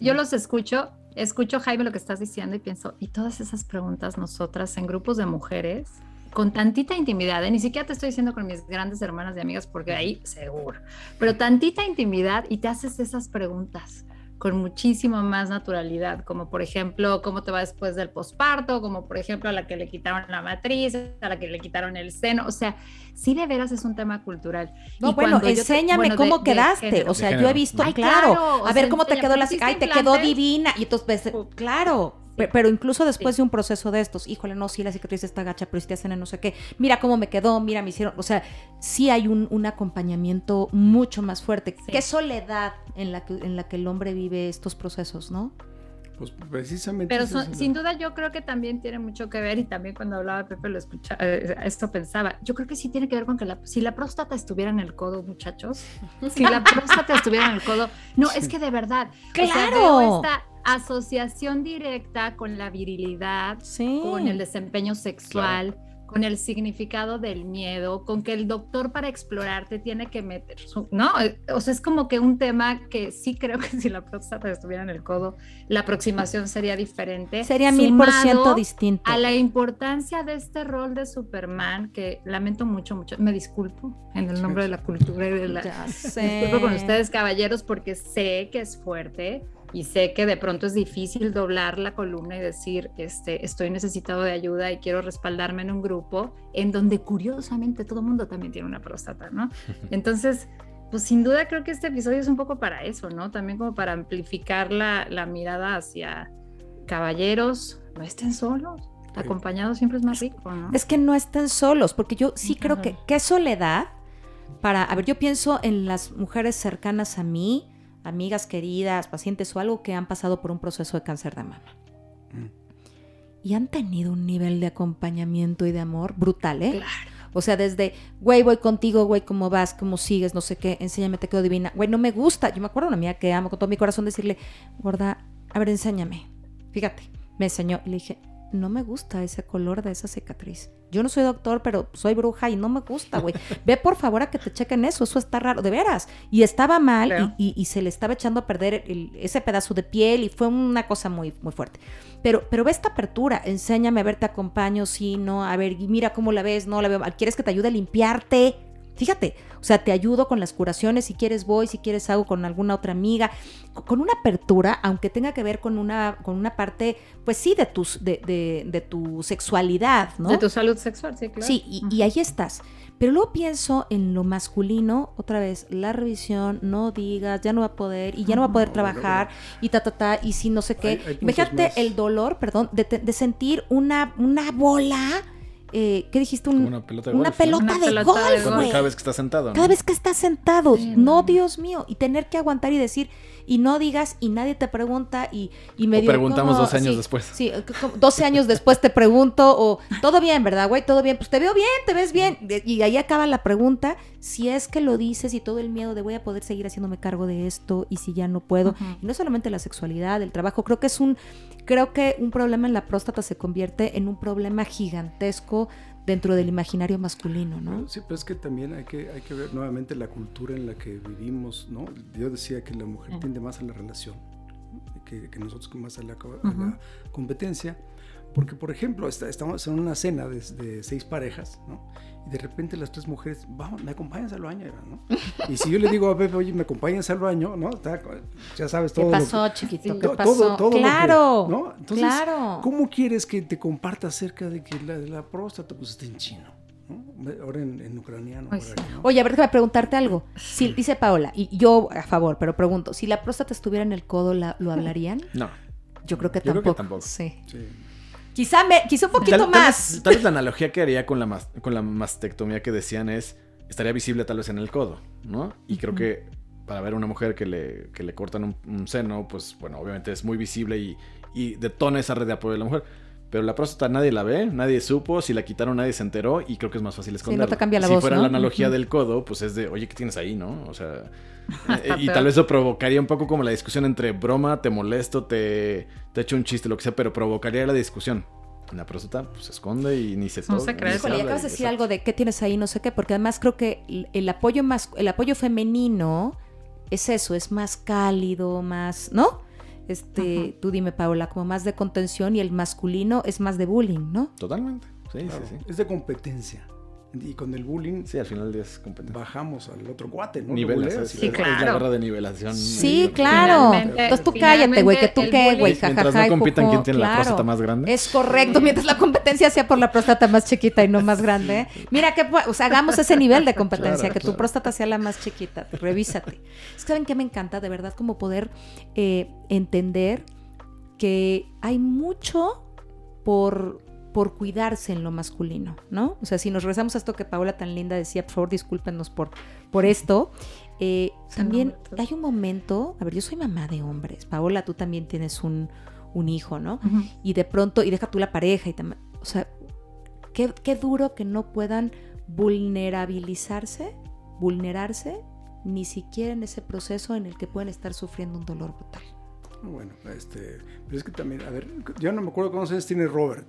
Yo los escucho, escucho Jaime lo que estás diciendo y pienso, y todas esas preguntas nosotras en grupos de mujeres, con tantita intimidad, ¿eh? ni siquiera te estoy diciendo con mis grandes hermanas y amigas, porque ahí seguro, pero tantita intimidad y te haces esas preguntas con muchísima más naturalidad, como por ejemplo, cómo te va después del posparto, como por ejemplo a la que le quitaron la matriz, a la que le quitaron el seno, o sea, sí de veras es un tema cultural. No, Y bueno, te- enséñame bueno, cómo de quedaste. O sea, yo he visto, Ay, claro. A ver sea, cómo te quedó la ¿pusiste Ay, te quedó divina. Y entonces, ves, claro. Pe- Pero incluso después de un proceso de estos, híjole, no, sí, la cicatriz está gacha, pero si te hacen en no sé qué, mira cómo me quedó, mira, me hicieron, o sea, sí hay un, un acompañamiento mucho más fuerte. Sí. Qué soledad en la, que, en la que el hombre vive estos procesos, ¿no? Pues precisamente. Pero son- es sin duda yo creo que también tiene mucho que ver y también cuando hablaba Pepe lo escuchaba, eh, esto pensaba, yo creo que sí tiene que ver con que la, si la próstata estuviera en el codo, muchachos, si la próstata estuviera en el codo, no, es que de verdad, o sea, ¡Claro! veo esta asociación directa con la virilidad, Sí. con el desempeño sexual, con el significado del miedo, con que el doctor para explorarte tiene que meter su, ¿no? Eh, O sea, es como que un tema que sí creo que si la próstata estuviera en el codo, la aproximación sería diferente. Sería mil por ciento distinto. A la importancia de este rol de Superman, que lamento mucho, mucho, me disculpo en el nombre de la cultura y de la... Ya sé. disculpo con ustedes, caballeros, porque sé que es fuerte y sé que de pronto es difícil doblar la columna y decir, este, estoy necesitado de ayuda y quiero respaldarme en un grupo en donde curiosamente todo el mundo también tiene una próstata, ¿no? Entonces, pues sin duda creo que este episodio es un poco para eso, ¿no? También como para amplificar la, la mirada hacia, caballeros, no estén solos. Acompañados siempre es más rico, ¿no? Es que no están solos, porque yo sí creo que, qué soledad para, a ver, yo pienso en las mujeres cercanas a mí, amigas queridas, pacientes o algo que han pasado por un proceso de cáncer de mama. Mm. Y han tenido un nivel de acompañamiento y de amor brutal, ¿eh? Claro. O sea, desde, güey, voy contigo, güey, ¿cómo vas? ¿Cómo sigues? No sé qué, enséñame, te quedo divina. Güey, no me gusta. Yo me acuerdo de una amiga que amo con todo mi corazón decirle, gorda, a ver, enséñame. Fíjate, me enseñó y le dije, no me gusta ese color de esa cicatriz. Yo no soy doctor, pero soy bruja y no me gusta, güey. Ve por favor a que te chequen eso, eso está raro, de veras. Y estaba mal Claro. y, y- y se le estaba echando a perder el- ese pedazo de piel y fue una cosa muy, muy fuerte. Pero, pero ve esta apertura, enséñame a ver, te acompaño, sí, no, a ver, mira cómo la ves, no la veo mal. ¿Quieres que te ayude a limpiarte? Fíjate, o sea, te ayudo con las curaciones, si quieres voy, si quieres hago con alguna otra amiga, co- con una apertura, aunque tenga que ver con una, con una parte, pues sí, de, tus, de, de, de tu sexualidad, ¿no? De tu salud sexual, sí, claro. Sí, y, y ahí estás. Pero luego pienso en lo masculino, otra vez, la revisión, no digas, ya no va a poder, y ya no va a poder No, trabajar, y ta, ta, ta, y si no sé qué. Hay- hay Imagínate más. el dolor, perdón, de, te- de sentir una, una bola, eh, ¿qué dijiste? Un- una pelota de una golf, ¿no? pelota Una de pelota de golf. Cada vez que estás sentado. ¿no? Cada vez que estás sentado, Sí, no, no. Dios mío, y tener que aguantar y decir, y no digas, y nadie te pregunta, y, y O medio. preguntamos ¿cómo? 12 años Sí, después. Sí, c- c- 12 años después te pregunto, o todo bien, ¿verdad, güey? Todo bien, pues te veo bien, te ves bien. Y ahí acaba la pregunta, si es que lo dices y todo el miedo de voy a poder seguir haciéndome cargo de esto, y si ya no puedo. Ujú. Y no solamente la sexualidad, el trabajo, creo que es un, creo que un problema en la próstata se convierte en un problema gigantesco dentro del imaginario masculino, ¿no? Sí, pero es que también hay que, hay que ver nuevamente la cultura en la que vivimos, ¿no? Yo decía que la mujer tiende más a la relación, que, que nosotros más a la, a Ujú. la competencia, porque por ejemplo, está- estamos en una cena de, de seis parejas, ¿no? Y de repente las tres mujeres, vamos, me acompañas al baño, ¿no? Y si yo le digo a Pepe, oye, me acompañas al baño, ¿no? Está- ya sabes todo. ¿Qué lo que- pasó, chiquito? ¿Qué pasó? todo- todo lo que- claro, ¿no? Entonces, claro. ¿Cómo quieres que te comparta acerca de que la, la próstata pues está en chino? Ahora en, en ucraniano. Por sí. ahí, ¿no? Oye, a ver, déjame preguntarte algo. Si, dice Paola, y yo a favor, pero pregunto, si la próstata estuviera en el codo, ¿la- ¿lo hablarían? No. Yo creo que Yo creo tampoco. que tampoco. Sí. Sí. Quizá, me, quizá un poquito Tal- tal más. vez- Tal, vez la analogía que haría con la, mas- con la mastectomía que decían es, estaría visible tal vez en el codo, ¿no? Y creo que para ver a una mujer que le, que le cortan un, un seno, pues bueno, obviamente es muy visible y, y detona esa red de apoyo de la mujer. Pero la próstata nadie la ve, nadie supo, si la quitaron nadie se enteró y creo que es más fácil no esconderla. te cambia la si voz, fuera ¿no? la analogía del codo, pues es de, oye, ¿qué tienes ahí, no? O sea, eh, y tal vez eso provocaría un poco como la discusión entre broma, te molesto, te, te echo un chiste, lo que sea, pero provocaría la discusión. La próstata, pues se esconde y ni se No toca, se ni cree. Híjole, acabas de decir exacto. algo de qué tienes ahí, no sé qué, porque además creo que el, el apoyo más, el apoyo femenino es eso, es más cálido, más, ¿no? Este, Ajá. tú dime, Paola, como más de contención y el masculino es más de bullying, ¿no? Totalmente. Sí, Claro, sí, sí. Es de competencia. Y con el bullying Sí, al final es competencia. bajamos al otro cuate, ¿no? Nivelas, sí, Sí, es- Es claro. la guerra de nivelación. Sí, claro. Finalmente- Entonces tú cállate, güey, que tú qué, güey, jajaja. Mientras no compitan quién tiene la claro. próstata más grande. Es correcto, mientras la competencia sea por la próstata más chiquita y no más grande. Mira que, o sea, hagamos ese nivel de competencia, Claro, que tu claro. próstata sea la más chiquita. Revísate. Es que saben que me encanta, de verdad, como poder eh, entender que hay mucho por, por cuidarse en lo masculino, ¿no? O sea, si nos regresamos a esto que Paola tan linda decía, por favor, discúlpenos por, por esto. eh, también hay un momento, a ver, yo soy mamá de hombres, Paola, tú también tienes un, un hijo, ¿no? Y de pronto, y deja tú la pareja y también, o sea, qué, qué duro que no puedan vulnerabilizarse, vulnerarse, ni siquiera en ese proceso en el que pueden estar sufriendo un dolor brutal. Bueno, este, pero es que también, a ver, yo no me acuerdo cuántos años tiene Robert.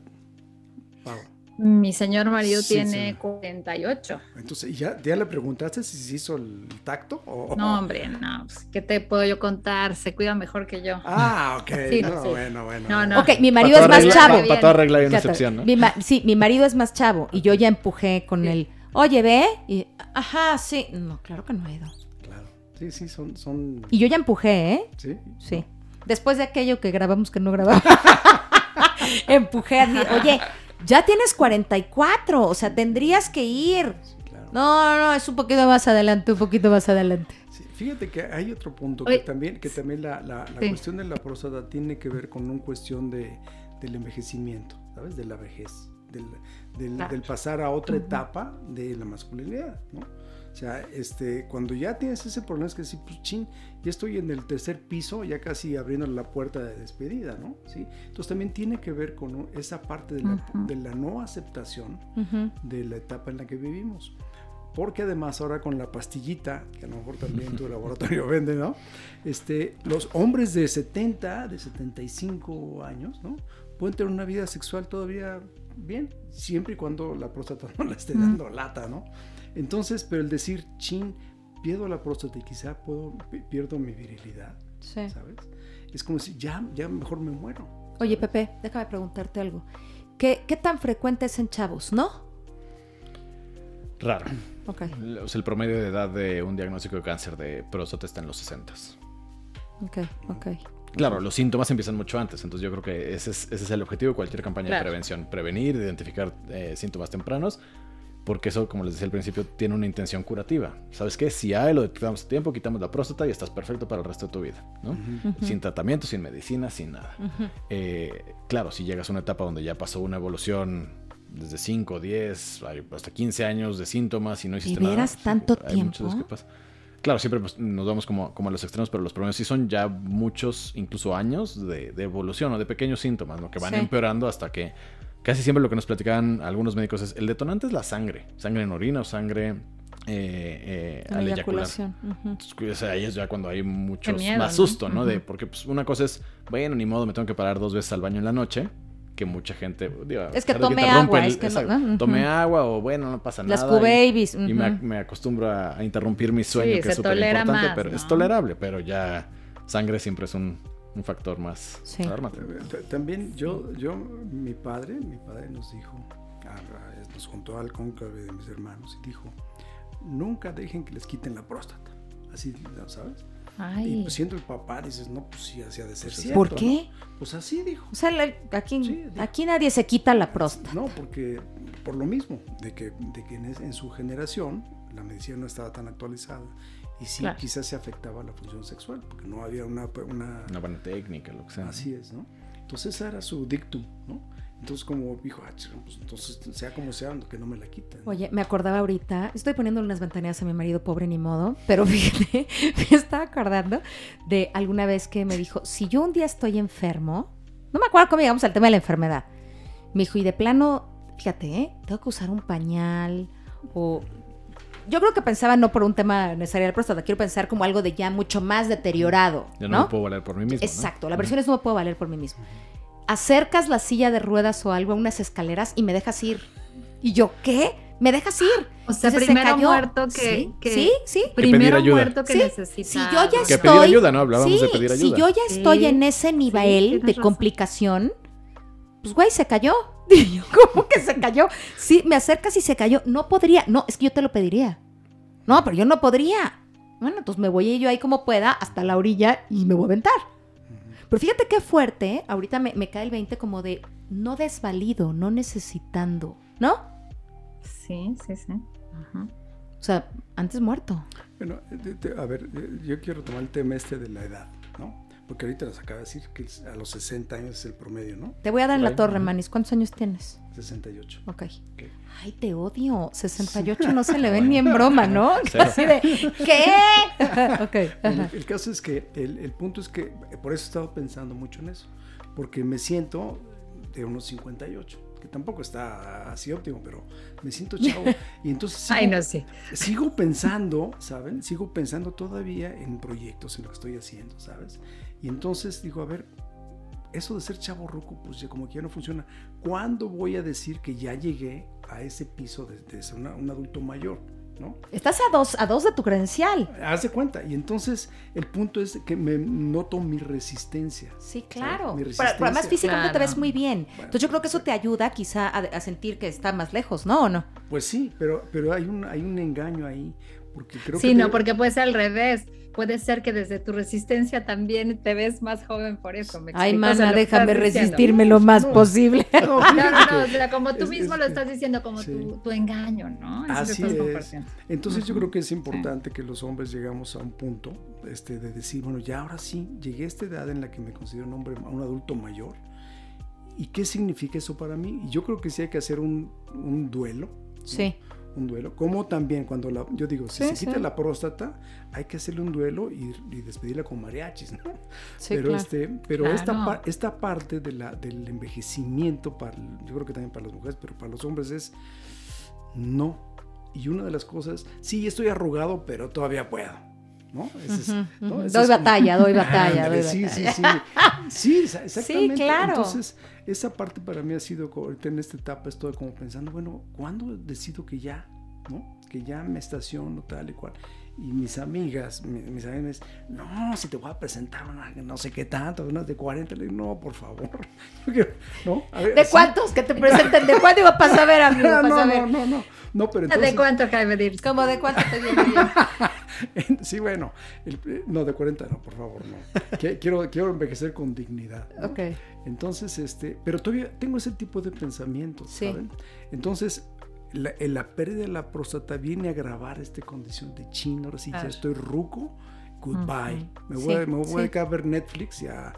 Mi señor marido Sí, tiene sí. 48. Entonces, ¿y ¿ya, ¿ya le preguntaste si se hizo el tacto? O... No, hombre, no. pues, ¿Qué te puedo yo contar? Se cuida mejor que yo. Ah, ok. Sí, no, sí. bueno, bueno. No, no. Ok, mi marido es más regla- chavo. Para, para toda regla hay una excepción, ¿no? mi ma- sí, mi marido es más chavo y yo ya empujé con Sí. él. Oye, ve. Y, Ajá, sí. No, claro que no he ido. Claro. Sí, sí, son, son... Y yo ya empujé, ¿eh? Sí. Sí. Después de aquello que grabamos que no grabamos. empujé a Oye, ya tienes 44, o sea, tendrías que ir. Sí, claro. No, no, es un poquito más adelante, un poquito más adelante. Sí, Fíjate que hay otro punto que también, que también la, la- la sí. cuestión de la próstata tiene que ver con una cuestión de, del envejecimiento, ¿sabes? De la vejez, del, del- pasar a otra etapa de la masculinidad, ¿no? O sea, este, cuando ya tienes ese problema es que sí, pues chin, ya estoy en el tercer piso, ya casi abriendo la puerta de despedida, ¿no? ¿Sí? Entonces también tiene que ver con esa parte de la, Ujú. de la no aceptación Ujú. de la etapa en la que vivimos. Porque además ahora con la pastillita, que a lo mejor también tu laboratorio vende, ¿no? Este, los hombres de 70, de 75 años, ¿no? Pueden tener una vida sexual todavía bien, siempre y cuando la próstata no le esté dando lata, ¿no? Entonces, pero el decir, chin, pierdo la próstata y quizá puedo, pi- pierdo mi virilidad, Sí. ¿sabes? Es como si ya, ya mejor me muero. Oye, Pepe, déjame preguntarte algo. ¿Qué, qué tan frecuente es en chavos, no? Raro. Ok. O sea, el promedio de edad de un diagnóstico de cáncer de próstata está en los 60. Ok, ok. Claro, los síntomas empiezan mucho antes, entonces yo creo que ese es, ese es el objetivo de cualquier campaña Claro. de prevención, prevenir, identificar eh, síntomas tempranos, porque eso, como les decía al principio, tiene una intención curativa. ¿Sabes qué? Si hay lo detectamos a tiempo, quitamos la próstata y estás perfecto para el resto de tu vida, ¿no? Sin tratamiento, sin medicina, sin nada. Eh, claro, si llegas a una etapa donde ya pasó una evolución desde 5, 10, hay hasta 15 años de síntomas y no hiciste ¿De nada. tanto hay muchas tiempo? que pasa. Claro, siempre pues, nos vamos como, como a los extremos, pero los promedios sí son ya muchos, incluso años de, de evolución o de pequeños síntomas, ¿no? que van Sí. empeorando hasta que casi siempre lo que nos platicaban algunos médicos es el detonante es la sangre, sangre en orina o sangre eh, eh, al eyacular. o sea, ahí es ya cuando hay miedo, más ¿no? susto, ¿no? De, porque pues, una cosa es, bueno, ni modo, me tengo que parar dos veces al baño en la noche, que mucha gente... digo, Es que tome agua, es que no- exacto, ¿no? Agua o bueno, no pasa Las nada. y- Q-Babies. y me, acostumbro a, interrumpir mi sueño, Sí, que es súper importante, pero es tolerable, pero ya sangre siempre es un, un factor más Sí. T- También yo, yo, mi padre, mi padre nos dijo, nos juntó al cónclave de mis hermanos y dijo, nunca dejen que les quiten la próstata. Así, ¿no ¿sabes? Y Ay, pues siendo el papá dices, no, pues sí, así ha de ser Pues, cierto. ¿Por ¿no? qué? Pues así dijo. O sea, la- aquí, Sí, aquí nadie se quita la próstata. No, porque por lo mismo, de que, de que en, es- en su generación la medicina no estaba tan actualizada y sí Claro. quizás se afectaba la función sexual, porque no había una... una Una buena técnica, lo que sea. Así es, ¿no? Entonces ese era su dictum, ¿no? Entonces como dijo, ah, pues, entonces sea como sea, que no me la quiten. Oye, me acordaba ahorita, estoy poniendo unas ventaneras a mi marido, pobre ni modo, pero fíjate, me estaba acordando de alguna vez que me dijo, si yo un día estoy enfermo, no me acuerdo cómo llegamos al tema de la enfermedad, me dijo, y de plano, fíjate, ¿eh? tengo que usar un pañal o... Yo creo que pensaba no por un tema necesario de la próstata, quiero pensar como algo de ya mucho más deteriorado, Ya no, ¿no? me puedo valer por mí mismo. ¿no? Exacto, la versión es no me puedo valer por mí mismo. Acercas la silla de ruedas o algo a unas escaleras y me dejas ir. Y yo, ¿qué? ¿Me dejas ir? o sea, Entonces se primero cayó. muerto que, Sí, que- sí, sí. primero pedir ayuda. muerto que Sí, necesita. Si yo ya Que estoy. pedir ayuda, ¿no? Hablábamos sí, de pedir Si ayuda. yo ya estoy Sí, en ese nivel de razón. complicación, pues güey, se cayó. Y yo, ¿cómo que se cayó? Sí, me acercas y se cayó. No podría. No, es que yo te lo pediría. No, pero yo no podría. Bueno, entonces me voy yo ahí como pueda hasta la orilla y me voy a aventar. Pero fíjate qué fuerte, ahorita me, me cae el 20 como de no desvalido, no necesitando, ¿no? Sí, sí, sí. Ajá. O sea, antes muerto. Bueno, a ver, eh, yo quiero tomar el tema este de la edad, ¿no? Porque ahorita nos acaba de decir que a los 60 años es el promedio, ¿no? Te voy a dar la torre, Manis. ¿Cuántos años tienes? 68. Ok. Ok. Ay, te odio. 68 no se le ven ni en broma, ¿no? Así de, ¿qué? ok. Bueno, el caso es que el, el punto es que por eso he estado pensando mucho en eso, porque me siento de unos 58, que tampoco está así óptimo, pero me siento chavo. Y entonces sigo, Ay, no sé. sigo pensando, ¿saben? Sigo pensando todavía en proyectos, en lo que estoy haciendo, ¿sabes? Y entonces digo, a ver, eso de ser chavo ruco, pues ya como que ya no funciona. ¿Cuándo voy a decir que ya llegué a ese piso de, de ser una- un adulto mayor? ¿No? Estás a dos, a dos de tu credencial. Haz de cuenta. Y entonces el punto es que me noto mi resistencia. Sí, claro. Mi Pero, pero además resistencia. físicamente te Claro. ves muy bien. Bueno, Entonces yo creo que eso te ayuda quizá a, a sentir que está más lejos, ¿no? ¿O no? Pues sí, pero, pero hay, un, hay un engaño ahí, Porque creo sí, que no, te- porque puede ser al revés. Puede ser que desde tu resistencia también te ves más joven por eso. ¿me Ay, explico? O sea, mana, déjame resistirme lo más No. posible. No, No, no, o sea, como tú es- mismo es lo estás diciendo, como sí. tu, tu engaño, ¿no? Eso Así estás es. compartiendo. Entonces yo Ujú. creo que es importante que los hombres llegamos a un punto este, de decir, bueno, ya ahora sí, llegué a esta edad en la que me considero un hombre, un adulto mayor. ¿Y qué significa eso para mí? Y yo creo que sí hay que hacer un, un duelo. ¿no? Un duelo. Como también cuando la, yo digo, si Sí, se quita sí. la próstata, hay que hacerle un duelo y, y despedirla con mariachis, ¿no? Sí, pero claro. este, pero esta, Claro. par- esta parte de la, del envejecimiento, para, yo creo que también para las mujeres, pero para los hombres es no. Y una de las cosas, sí, estoy arrugado, pero todavía puedo. ¿No? Es- es como- doy batalla, Ándale, doy sí, batalla. sí, sí. Sí, exa- exactamente. claro. Entonces, esa parte para mí ha sido, ahorita en esta etapa estoy como pensando, bueno, ¿cuándo decido que ya, no? Que ya me estaciono tal y cual. Y mis amigas, mi- mis amigas me dicen, no, si te voy a presentar una no sé qué tanto, unas de 40, le digo, no, por favor. Yo quiero- ¿No? A ver, ¿De sí. cuántos que te presenten? ¿De cuánto iba para saber, amigo? No, Para no, no, no, no, no, pero entonces, ¿De cuánto, Jaime Dir? Como de cuánto te viene bien. sí, bueno, el- eh, no, de 40 no, por favor, no. Quiero, quiero envejecer con dignidad. ¿no? Ok. Entonces, este, pero todavía tengo ese tipo de pensamientos, Sí. ¿saben? Entonces, la, la pérdida de la próstata viene a agravar esta condición de chino, ahora sí ya estoy ruco, goodbye. Me voy, Sí, a, me voy sí. a dedicar a ver Netflix y a,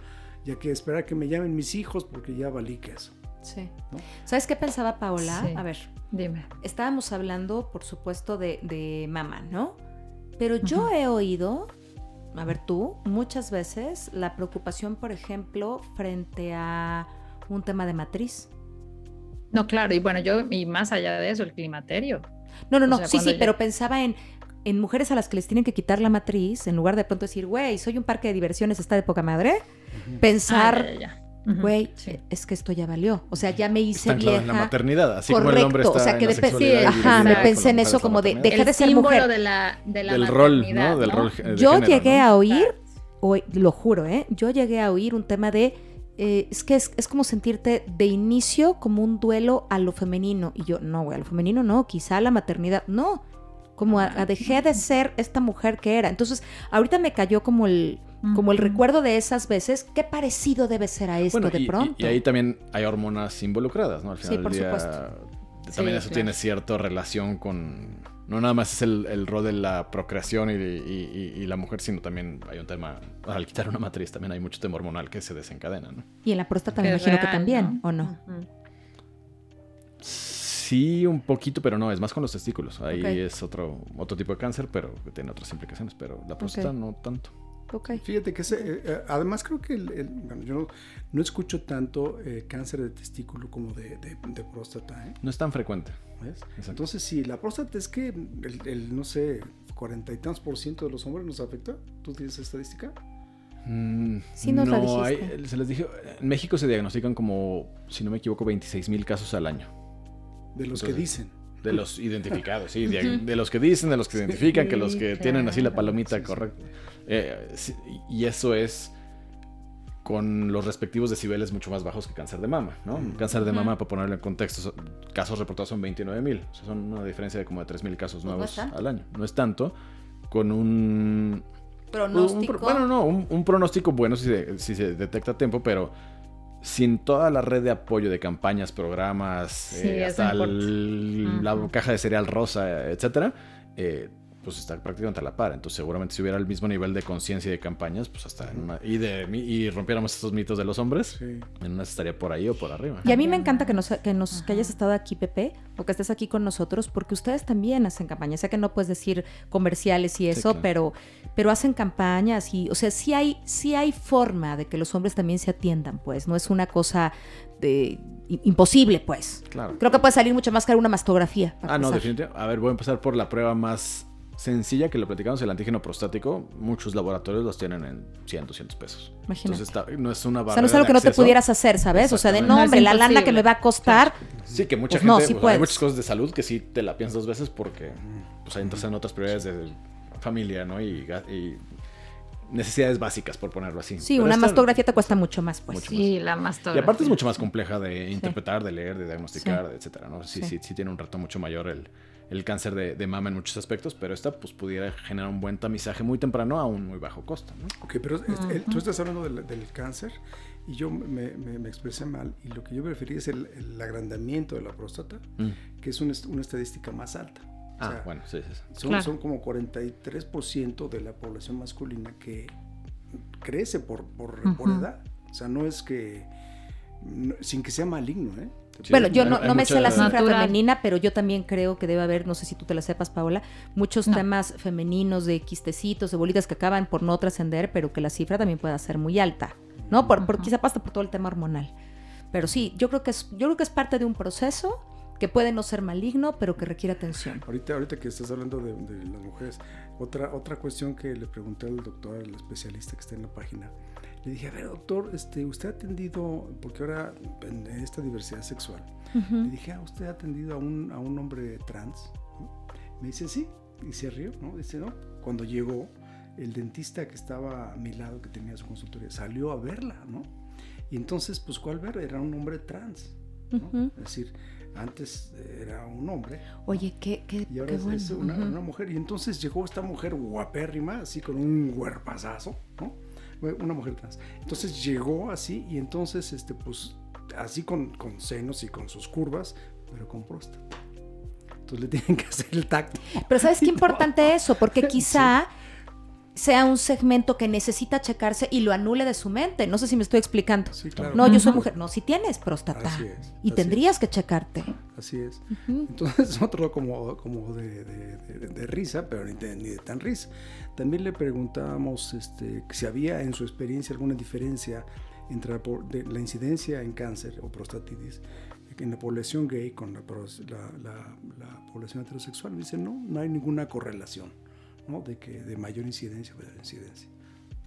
y a que esperar a que me llamen mis hijos porque ya valí que eso. Sí. ¿No? ¿Sabes qué pensaba Paola? Sí. A ver, Dime. estábamos hablando, por supuesto, de, de mamá, ¿no? Pero yo he oído, a ver tú, muchas veces la preocupación, por ejemplo, frente a un tema de matriz. No, claro, y bueno, yo, y más allá de eso, el climaterio. No, no, O no, sea, sí, sí, ya- pero pensaba en, en mujeres a las que les tienen que quitar la matriz, en lugar de pronto decir, güey, soy un parque de diversiones, está de poca madre. Pensar, Ah, ya, ya, ya. Ujú, güey, sí. es que esto ya valió. O sea, ya me hice Está vieja. en la maternidad, así como el hombre Correcto, está o sea, que en la sexualidad sí, ajá, me pensé en eso como de- maternidad. deja de ser mujer. de la, de la del rol, ¿no? Del rol de Yo género, llegué ¿no? a oír, o- lo juro, ¿eh? Yo llegué a oír un tema de. Eh, es que es, es como sentirte de inicio como un duelo a lo femenino. Y yo, no, güey, a lo femenino no, quizá a la maternidad, no. Como a, a dejé de ser esta mujer que era. Entonces, ahorita me cayó como el, como el recuerdo de esas veces. Qué parecido debe ser a esto Bueno, de y, pronto. y ahí también hay hormonas involucradas, ¿no? Al Sí, final por del día, supuesto. También Sí, eso claro. tiene cierta relación con... No nada más es el, el rol de la procreación y, y- y- y la mujer, sino también hay un tema... Al quitar una matriz también hay mucho tema hormonal que se desencadena, ¿no? Y en la próstata me imagino que también, ¿o no? Sí, un poquito, pero no, es más con los testículos. Ahí es otro, otro tipo de cáncer, pero que tiene otras implicaciones, pero la próstata no tanto. Ok. Fíjate que ese, eh, eh, además creo que el, el- bueno, yo no, no escucho tanto eh, cáncer de testículo como de, de- de próstata, ¿eh? No es tan frecuente. Entonces, sí, la próstata es que el, el, no sé, cuarenta y tantos por ciento de los hombres nos afecta. ¿Tú tienes esa estadística? Mm, Sí nos la no, dijiste. hay- se les dije, en México se diagnostican como, si no me equivoco, 26 mil casos al año. De los que dicen. De los identificados, sí, de, de los que dicen, de los que identifican, que los que tienen así la palomita correcta. Eh, sí, y eso es con los respectivos decibeles mucho más bajos que cáncer de mama, ¿no? Mm. Cáncer de mama, para ponerlo en contexto, so- casos reportados son 29 mil. O sea, son una diferencia de como de 3 mil casos Pues nuevos al año. No es tanto. Con un un Pronóstico. pro- bueno, no, un, un pronóstico bueno si se, si se detecta a tiempo, pero sin toda la red de apoyo de campañas, programas, Sí, eh, hasta el- la caja de cereal rosa, etcétera, eh, pues está prácticamente a la par. Entonces, seguramente si hubiera el mismo nivel de conciencia y de campañas, pues hasta en una- y de y rompiéramos estos mitos de los hombres, Sí. en una estaría por ahí o por arriba. Y a mí me encanta que nos, que nos que hayas estado aquí, Pepe, o que estés aquí con nosotros, porque ustedes también hacen campañas. Sé que no puedes decir comerciales y eso, claro. pero, pero hacen campañas y, o sea, sí hay, sí hay forma de que los hombres también se atiendan, pues. No es una cosa de imposible, pues. Claro. Creo que puede salir mucho más caro una mastografía. Ah, no, empezar. definitivamente. A ver, voy a empezar por la prueba más sencilla que lo platicamos, el antígeno prostático. Muchos laboratorios los tienen en 100, 200 pesos. Imagínate. Entonces está- no es una O barrera sea, no es algo que no te pudieras hacer, ¿sabes? O sea, de no, No hombre, la lana que me va a costar. Sí, que mucha Pues no, gente, sí o sea, puedes. hay muchas cosas de salud que sí te la piensas dos veces porque pues ahí entras en otras prioridades de familia, ¿no? Y, y necesidades básicas, por ponerlo así. Sí, Pero una esta- mastografía te cuesta mucho más, pues. Mucho. Sí, la Y mastografía. aparte es mucho más compleja de interpretar, de leer, de diagnosticar, Sí. etcétera, ¿no? Sí, Sí. sí, sí, tiene un reto mucho mayor el, el cáncer de, de, mama en muchos aspectos, pero esta pues pudiera generar un buen tamizaje muy temprano a un muy bajo costo. ¿no? Ok, pero uh -huh. el, tú estás hablando del, del cáncer y yo me, me, me, expresé mal y lo que yo prefería es el, el agrandamiento de la próstata, mm. que es una, una, estadística más alta. Ah, sea, bueno, sí, sí. sí. Son, claro. son, como 43% de la población masculina que crece por, por, uh -huh. por edad. O sea, no es que, no, sin que sea maligno, ¿eh? Sí, bueno, yo no, no me sé la cifra natural. femenina, pero yo también creo que debe haber, no sé si tú te la sepas, Paola, muchos no. temas femeninos de quistecitos, de bolitas que acaban por no trascender, pero que la cifra también pueda ser muy alta, ¿no? Por, por, quizá pasa por todo el tema hormonal. Pero sí, yo creo que es, yo creo que es parte de un proceso que puede no ser maligno, pero que requiere atención. Ahorita, ahorita que estás hablando de, de las mujeres, otra, otra cuestión que le pregunté al doctor, al especialista que está en la página, le dije, a ver, doctor, este, usted ha atendido, porque ahora en esta diversidad sexual, uh -huh. le dije, ah, ¿usted ha atendido a un, a un hombre trans? Me dice, sí, y se rió, ¿no? Dice, no, cuando llegó, el dentista que estaba a mi lado, que tenía su consultoría, salió a verla, ¿no? Y entonces, pues, ¿cuál ver? Era un hombre trans, ¿no? Uh -huh. Es decir, antes era un hombre. Oye, qué, qué, y ahora qué bueno. es una, uh -huh. una, mujer. Y entonces llegó esta mujer guapérrima, así con un huerpazazo, ¿no? Una mujer trans. Entonces llegó así y entonces, este, pues, así con, con senos y con sus curvas, pero con próstata. Entonces le tienen que hacer el tacto. Pero ¿sabes qué importante eso? Porque quizá... Sí sea un segmento que necesita checarse y lo anule de su mente. No sé si me estoy explicando. Sí, claro. No, yo soy mujer. No, si tienes próstata. Así es, y así tendrías es. que checarte. Así es. Uh -huh. Entonces, otro como, como de, de, de, de, risa, pero ni de, ni de tan risa. También le preguntábamos este, si había en su experiencia alguna diferencia entre la, la incidencia en cáncer o prostatitis en la población gay con la, la, la población heterosexual. Dice, no, no hay ninguna correlación. ¿No? de, que, de mayor incidencia o de incidencia.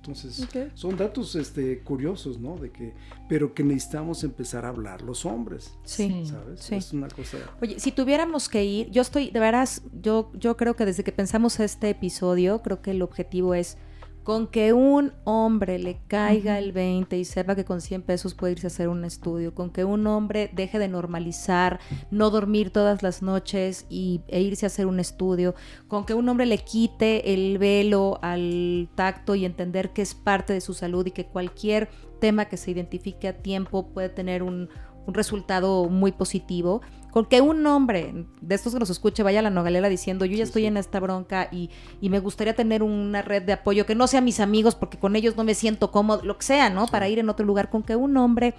Entonces, okay. son datos este, curiosos, ¿no? De que, pero que necesitamos empezar a hablar los hombres. Sí. ¿Sabes? Sí. Es una cosa. Oye, si tuviéramos que ir, yo estoy, de veras, yo, yo creo que desde que pensamos este episodio, creo que el objetivo es con que un hombre le caiga el 20 y sepa que con 100 pesos puede irse a hacer un estudio, con que un hombre deje de normalizar no dormir todas las noches y, e irse a hacer un estudio, con que un hombre le quite el velo al tacto y entender que es parte de su salud y que cualquier tema que se identifique a tiempo puede tener un, un resultado muy positivo, con que un hombre de estos que nos escuche vaya a la nogalera diciendo yo ya sí, estoy sí. en esta bronca y, y, me gustaría tener una red de apoyo que no sea mis amigos porque con ellos no me siento cómodo, lo que sea, ¿no? Sí. Para ir en otro lugar, con que un hombre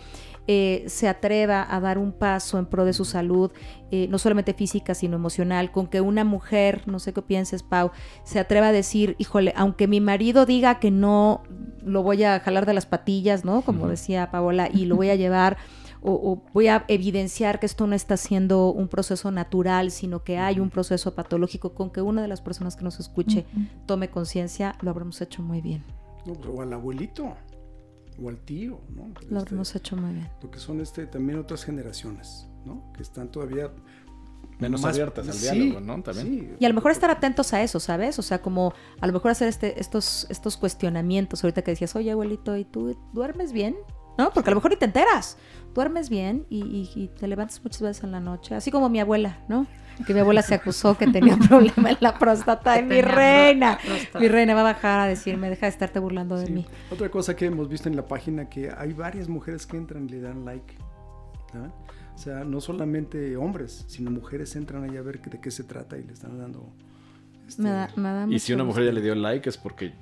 eh, se atreva a dar un paso en pro de su salud, eh, no solamente física, sino emocional, con que una mujer, no sé qué pienses, Pau, se atreva a decir, híjole, aunque mi marido diga que no lo voy a jalar de las patillas, ¿no? Como uh -huh. decía Paola, y lo voy a llevar o, o, voy a evidenciar que esto no está siendo un proceso natural, sino que hay un proceso patológico, con que una de las personas que nos escuche uh -huh. tome conciencia, lo habremos hecho muy bien. No, pues, o al abuelito, o al tío, ¿no? Lo este, habremos hecho muy bien. Lo que son este, también otras generaciones, ¿no? Que están todavía menos más, abiertas al sí, diálogo, ¿no? También. Sí. Y a lo mejor estar atentos a eso, ¿sabes? O sea, como a lo mejor hacer este, estos, estos cuestionamientos. Ahorita que decías, oye, abuelito, ¿y tú duermes bien? ¿No? Porque a lo mejor ni te enteras. Duermes bien y, y, y, te levantas muchas veces en la noche, así como mi abuela, ¿no? Que mi abuela se acusó que tenía un problema en la próstata. Y mi reina, mi reina va a bajar a decirme, deja de estarte burlando de sí. mí. Otra cosa que hemos visto en la página, que hay varias mujeres que entran y le dan like. ¿no? O sea, no solamente hombres, sino mujeres entran ahí a ver de qué se trata y le están dando... Este... Me da, me da y si una mujer ya le dio like es porque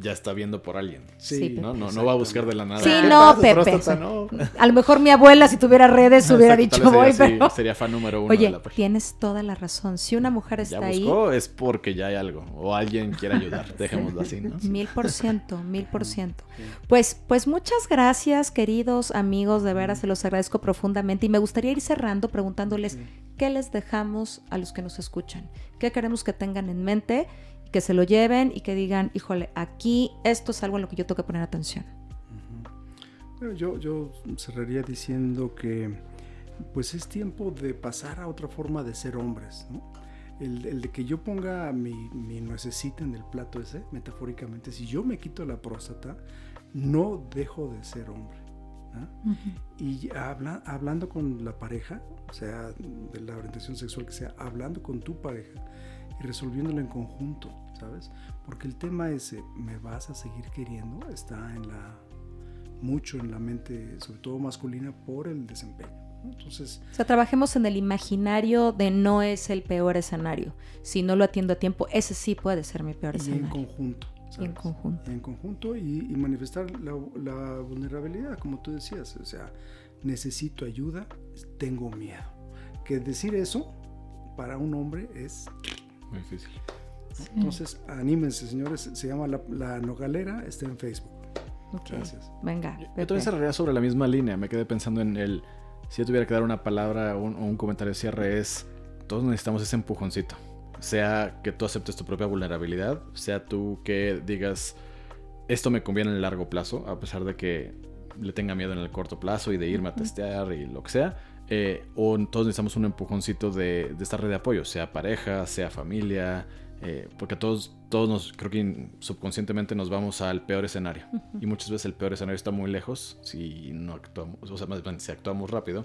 ya está viendo por alguien. Sí, ¿no? No, no va a buscar de la nada. Sí, no, Pepe. Próstata, no. A lo mejor mi abuela, si tuviera redes, hubiera dicho voy, sería, pero. Sí, sería fan número uno Oye, de la página. tienes toda la razón. Si una mujer está ya ahí. buscó, es porque ya hay algo. O alguien quiere ayudar. Dejémoslo así, ¿no? Mil por ciento, mil por ciento. Pues, pues muchas gracias, queridos amigos. De veras, se los agradezco profundamente. Y me gustaría ir cerrando preguntándoles qué les dejamos a los que nos escuchan. ¿Qué queremos que tengan en mente? Que se lo lleven y que digan, híjole, aquí esto es algo en lo que yo tengo que poner atención. Bueno, yo, yo cerraría diciendo que pues es tiempo de pasar a otra forma de ser hombres, ¿no? El, el, de que yo ponga mi, mi nuececita en el plato ese, metafóricamente, si yo me quito la próstata, no dejo de ser hombre. Y habla, hablando con la pareja, o sea, de la orientación sexual que sea, hablando con tu pareja y resolviéndolo en conjunto, ¿sabes? Porque el tema ese, ¿me vas a seguir queriendo? Está en la mucho en la mente, sobre todo masculina, por el desempeño. Entonces, o sea, trabajemos en el imaginario de no es el peor escenario. Si no lo atiendo a tiempo, ese sí puede ser mi peor y escenario. en conjunto. Y en conjunto. En conjunto y, y manifestar la, la, vulnerabilidad, como tú decías. O sea, necesito ayuda, tengo miedo. Que decir eso para un hombre es muy difícil. Entonces, anímense, señores. Se llama La, la Nogalera, está en Facebook. Okay. Gracias. Venga. Yo, yo también cerraría sobre la misma línea. Me quedé pensando en el. Si yo tuviera que dar una palabra o un, un, comentario de cierre, es. Todos necesitamos ese empujoncito. Sea que tú aceptes tu propia vulnerabilidad, sea tú que digas. Esto me conviene en el largo plazo, a pesar de que le tenga miedo en el corto plazo y de irme a testear y lo que sea. Eh, o todos necesitamos un empujoncito de, de esta red de apoyo, sea pareja, sea familia, eh, porque todos, todos nos, creo que subconscientemente nos vamos al peor escenario. Uh -huh. Y muchas veces el peor escenario está muy lejos. Si no actuamos, o sea, más bien, si actuamos rápido,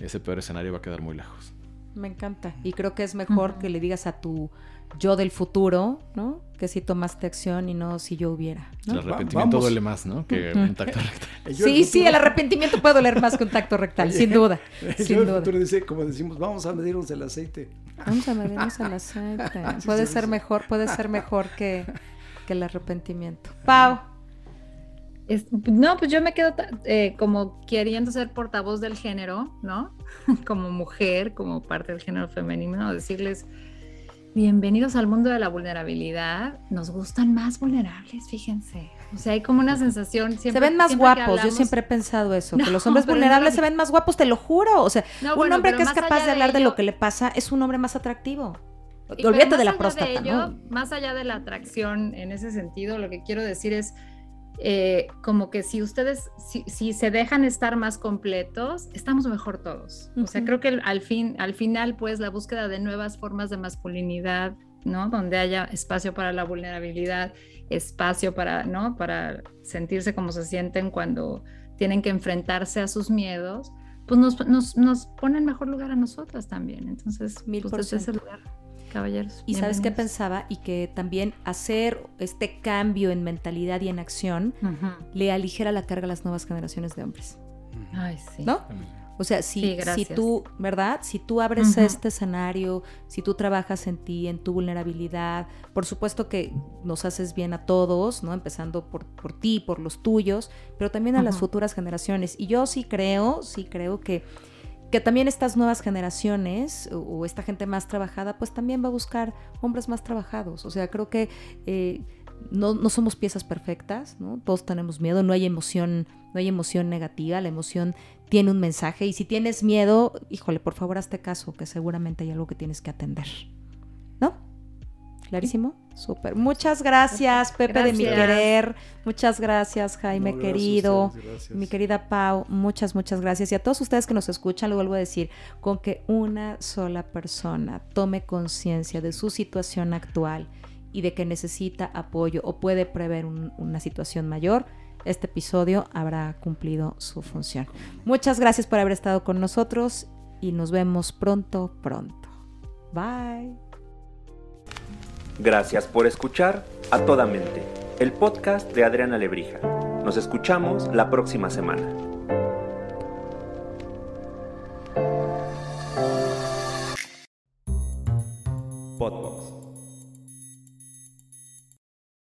ese peor escenario va a quedar muy lejos. Me encanta. Y creo que es mejor uh -huh. que le digas a tu yo del futuro, ¿no? Que si tomaste acción y no si yo hubiera. ¿no? El arrepentimiento duele más, ¿no? Que uh -huh. un tacto rectal. Sí, sí, el arrepentimiento puede doler más que un tacto rectal, sin duda. Yo sin del duda. futuro dice, como decimos, vamos a medirnos el aceite. Vamos a medirnos el aceite. Sí, puede ser mejor, puede ser mejor que, que el arrepentimiento. Pau. Es, no, pues yo me quedo eh, como queriendo ser portavoz del género, ¿no? como mujer, como parte del género femenino, decirles, bienvenidos al mundo de la vulnerabilidad. Nos gustan más vulnerables, fíjense. O sea, hay como una sensación. Siempre, se ven más guapos, hablamos... yo siempre he pensado eso, No, que los hombres vulnerables no- se ven más guapos, te lo juro. O sea, No, un bueno, hombre que es capaz de hablar de, lo que le pasa es un hombre más atractivo. Y- Olvídate de la próstata, ello, ¿no? Más allá de la atracción en ese sentido, lo que quiero decir es eh, como que si ustedes, si, si se dejan estar más completos, estamos mejor todos. O sea, creo que al, fin, al final, pues la búsqueda de nuevas formas de masculinidad, ¿no? Donde haya espacio para la vulnerabilidad, espacio para, ¿no? Para sentirse como se sienten cuando tienen que enfrentarse a sus miedos, pues nos, nos, nos pone en mejor lugar a nosotras también. Entonces, Mil pues por desde ese lugar, caballeros. Y sabes qué pensaba y que también hacer este cambio en mentalidad y en acción le aligera la carga a las nuevas generaciones de hombres, Ay, sí. ¿no? O sea, si, Sí, si gracias. tú, ¿verdad? Si tú abres este escenario, si tú trabajas en ti, en tu vulnerabilidad, por supuesto que nos haces bien a todos, ¿no? Empezando por, por ti, por los tuyos, pero también a las futuras generaciones. Y yo sí creo, sí creo que, que también estas nuevas generaciones o, o esta gente más trabajada, pues también va a buscar hombres más trabajados. O sea, creo que eh, no, no somos piezas perfectas, ¿no? Todos tenemos miedo, no hay emoción, no hay emoción negativa, la emoción tiene un mensaje y si tienes miedo, híjole, por favor hazte caso, que seguramente hay algo que tienes que atender. ¿No? ¿Clarísimo? Súper. Muchas gracias, Pepe de mi querer. Muchas gracias, Jaime No, gracias a querido. ustedes. Mi querida Pau, muchas, muchas gracias. Y a todos ustedes que nos escuchan, lo vuelvo a decir, con que una sola persona tome conciencia de su situación actual y de que necesita apoyo o puede prever un- una situación mayor, este episodio habrá cumplido su función. Muchas gracias por haber estado con nosotros y nos vemos pronto, pronto. Bye. Gracias por escuchar A Toda Mente, el podcast de Adriana Lebrija. Nos escuchamos la próxima semana.